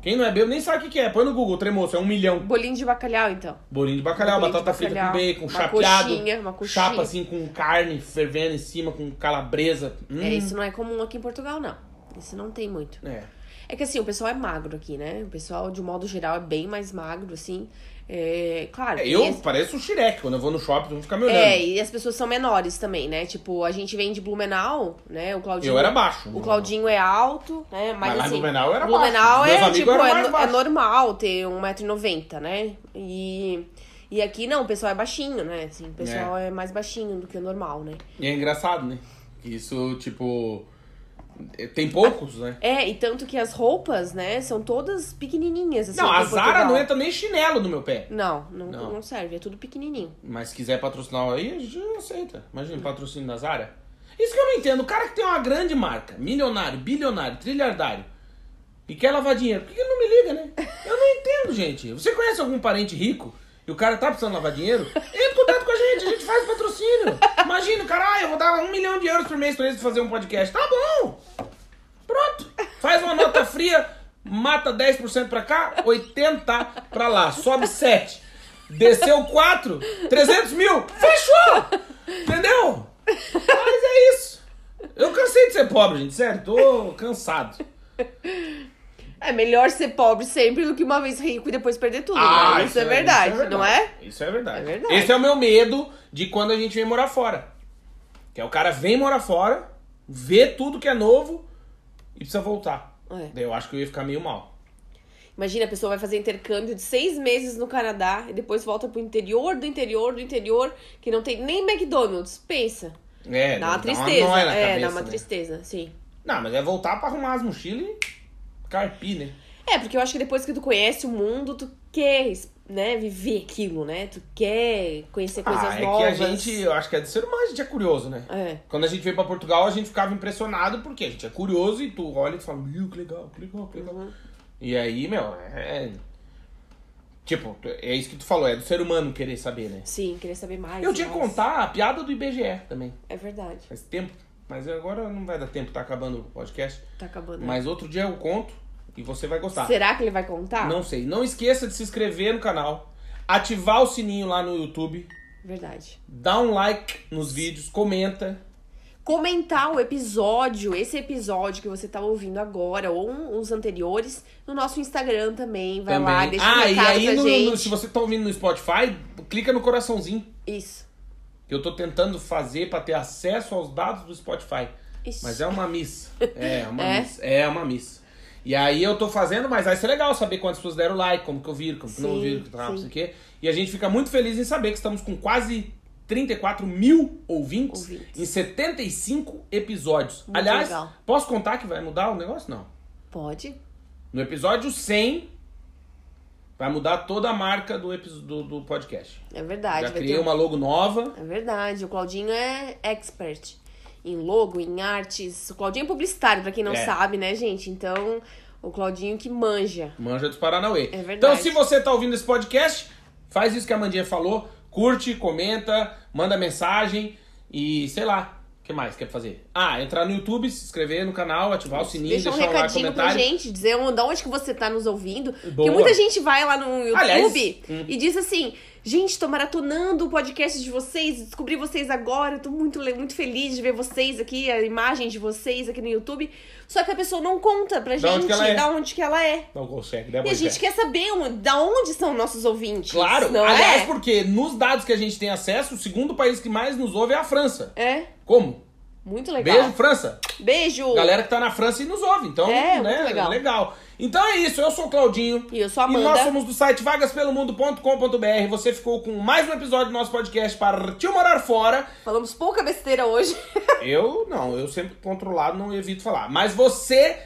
Quem não é bêbado nem sabe o que é. Põe no Google, tremoço, é um milhão. Bolinho de bacalhau, então. Bolinho de bacalhau, Bolinho batata frita com bacon, uma chapeado. coxinha, uma coxinha. Chapa assim com carne fervendo em cima, com calabresa. Hum, É, isso não é comum aqui em Portugal, não. Isso não tem muito. é. É que assim, o pessoal é magro aqui, né? O pessoal, de um modo geral, é bem mais magro, assim. É, claro. É, Eu esse- pareço um xireque. Quando eu vou no shopping, vão ficar me olhando. É, e as pessoas são menores também, né? Tipo, a gente vem de Blumenau, né? O Claudinho. Eu era baixo. O Claudinho é alto, né? Mas, Mas assim, Blumenau eu era Blumenau baixo. Meus é, tipo, é, mais no- é normal ter 1,90m, né? E, e aqui não, o pessoal é baixinho, né? Assim, o pessoal é. mais baixinho do que o normal, né? E é engraçado, né? Isso, tipo. É, Tem poucos, né? É, e tanto que as roupas, né, são todas pequenininhas. Assim, Não, a Zara Portugal. não entra nem chinelo no meu pé. Não, não, Não. não serve, é tudo pequenininho. Mas se quiser patrocinar aí, a gente aceita. Imagina, patrocínio da Zara. Isso que eu não entendo. O cara que tem uma grande marca, milionário, bilionário, trilhardário, e quer lavar dinheiro, por que ele não me liga, né? Eu não entendo, gente. Você conhece algum parente rico e o cara tá precisando lavar dinheiro? Entra em contato gente, a gente faz patrocínio. Imagina, o cara, ah, eu vou dar um milhão de euros por mês pra eles fazer um podcast. Tá bom! Pronto. Faz uma nota fria, mata 10% pra cá, 80% pra lá. Sobe 7. Desceu 4, 300 mil. Fechou! Entendeu? Mas é isso. Eu cansei de ser pobre, gente. Sério, tô cansado. É melhor ser pobre sempre do que uma vez rico e depois perder tudo. Ah, né? Isso, é, verdade, não é? Isso é verdade. É verdade. Esse é o meu medo de quando a gente vem morar fora. Que é o cara vem morar fora, vê tudo que é novo e precisa voltar. É. Daí eu acho que eu ia ficar meio mal. Imagina, a pessoa vai fazer intercâmbio de seis meses no Canadá e depois volta pro interior do interior do interior, que não tem nem McDonald's. Pensa. É, Dá uma dá tristeza. nóia na é, cabeça, dá uma né? tristeza, sim. Não, mas é voltar pra arrumar as mochilas e carpir, né? É, porque eu acho que depois que tu conhece o mundo, tu quer, né, viver aquilo, né? Tu quer conhecer coisas ah, é novas. que a gente, eu acho que é de ser humano, a gente é curioso, né? É. Quando a gente veio pra Portugal, a gente ficava impressionado porque a gente é curioso e tu olha e tu fala, meu, que legal, que legal, que legal. Uhum. E aí, meu, é. Tipo, é isso que tu falou, é do ser humano querer saber, né? Sim, querer saber mais. Eu tinha que contar a piada do IBGE também. É verdade. Faz tempo. Mas agora não vai dar tempo, tá acabando o podcast. Tá acabando. Mas outro dia eu conto e você vai gostar. Será que ele vai contar? Não sei. Não esqueça de se inscrever no canal, ativar o sininho lá no YouTube, Verdade. dá um like nos vídeos, comenta. Comentar o episódio, esse episódio que você tá ouvindo agora, ou um- os anteriores, no nosso Instagram também. Vai lá, também. deixa um ah, e recado aí, pra no- no- se você tá ouvindo no Spotify, clica no coraçãozinho. Isso. Que eu tô tentando fazer pra ter acesso aos dados do Spotify. Isso. Mas é uma missa. É uma É? missa. É uma missa. E aí eu tô fazendo, mas vai ser legal saber quantas pessoas deram like, como que eu vi, como que não viram, que tal, não sei o quê. E a gente fica muito feliz em saber que estamos com quase 34 mil ouvintes, Ouvintes. em 75 episódios. Muito Aliás, legal. posso contar que vai mudar o negócio? Não. Pode? No episódio 100, vai mudar toda a marca do, do, do podcast. É verdade. Já criei ter- uma logo nova. É verdade. O Claudinho é expert em logo, em artes. O Claudinho é publicitário, pra quem não É. sabe, né, gente? Então, o Claudinho que manja. Manja dos Paranauê. É verdade. Então, se você tá ouvindo esse podcast, faz isso que a Mandinha falou. Curte, comenta, manda mensagem e sei lá. O que mais quer fazer? Ah, entrar no YouTube, se inscrever no canal, ativar o sininho, Deixa um deixar um like, recadinho pra gente, dizer onde, onde que você tá nos ouvindo. Porque Boa. muita gente vai lá no YouTube Aliás, hum. e diz assim: gente, tô maratonando o podcast de vocês, descobri vocês agora, tô muito, muito feliz de ver vocês aqui, a imagem de vocês aqui no YouTube. Só que a pessoa não conta pra Da onde gente ela é. da onde que ela é. Não consegue, né? E a gente quer saber onde- da onde são nossos ouvintes. Claro, não aliás, é? porque nos dados que a gente tem acesso, o segundo país que mais nos ouve é a França. É, Como? muito legal. Beijo, França. Beijo. Galera que tá na França e nos ouve. Então, É, né, muito legal. Então é isso, eu sou o Claudinho. E eu sou a E Amanda. nós somos do site vagaspelomundo.com.br. Você ficou com mais um episódio do nosso podcast Partiu Morar Fora. Falamos pouca besteira hoje. Eu não, eu sempre controlado, não evito falar. Mas você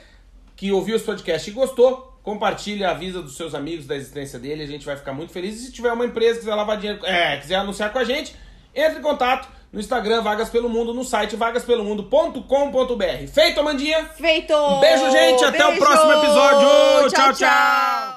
que ouviu esse podcast e gostou, compartilha, avisa dos seus amigos da existência dele. A gente vai ficar muito feliz. E se tiver uma empresa que quiser lavar dinheiro, é, quiser anunciar com a gente, entre em contato no Instagram Vagas Pelo Mundo, no site vagaspelomundo.com.br. Feito, Amandinha? Feito! Beijo, gente. Até o Beijo. próximo episódio. tchau. tchau. tchau.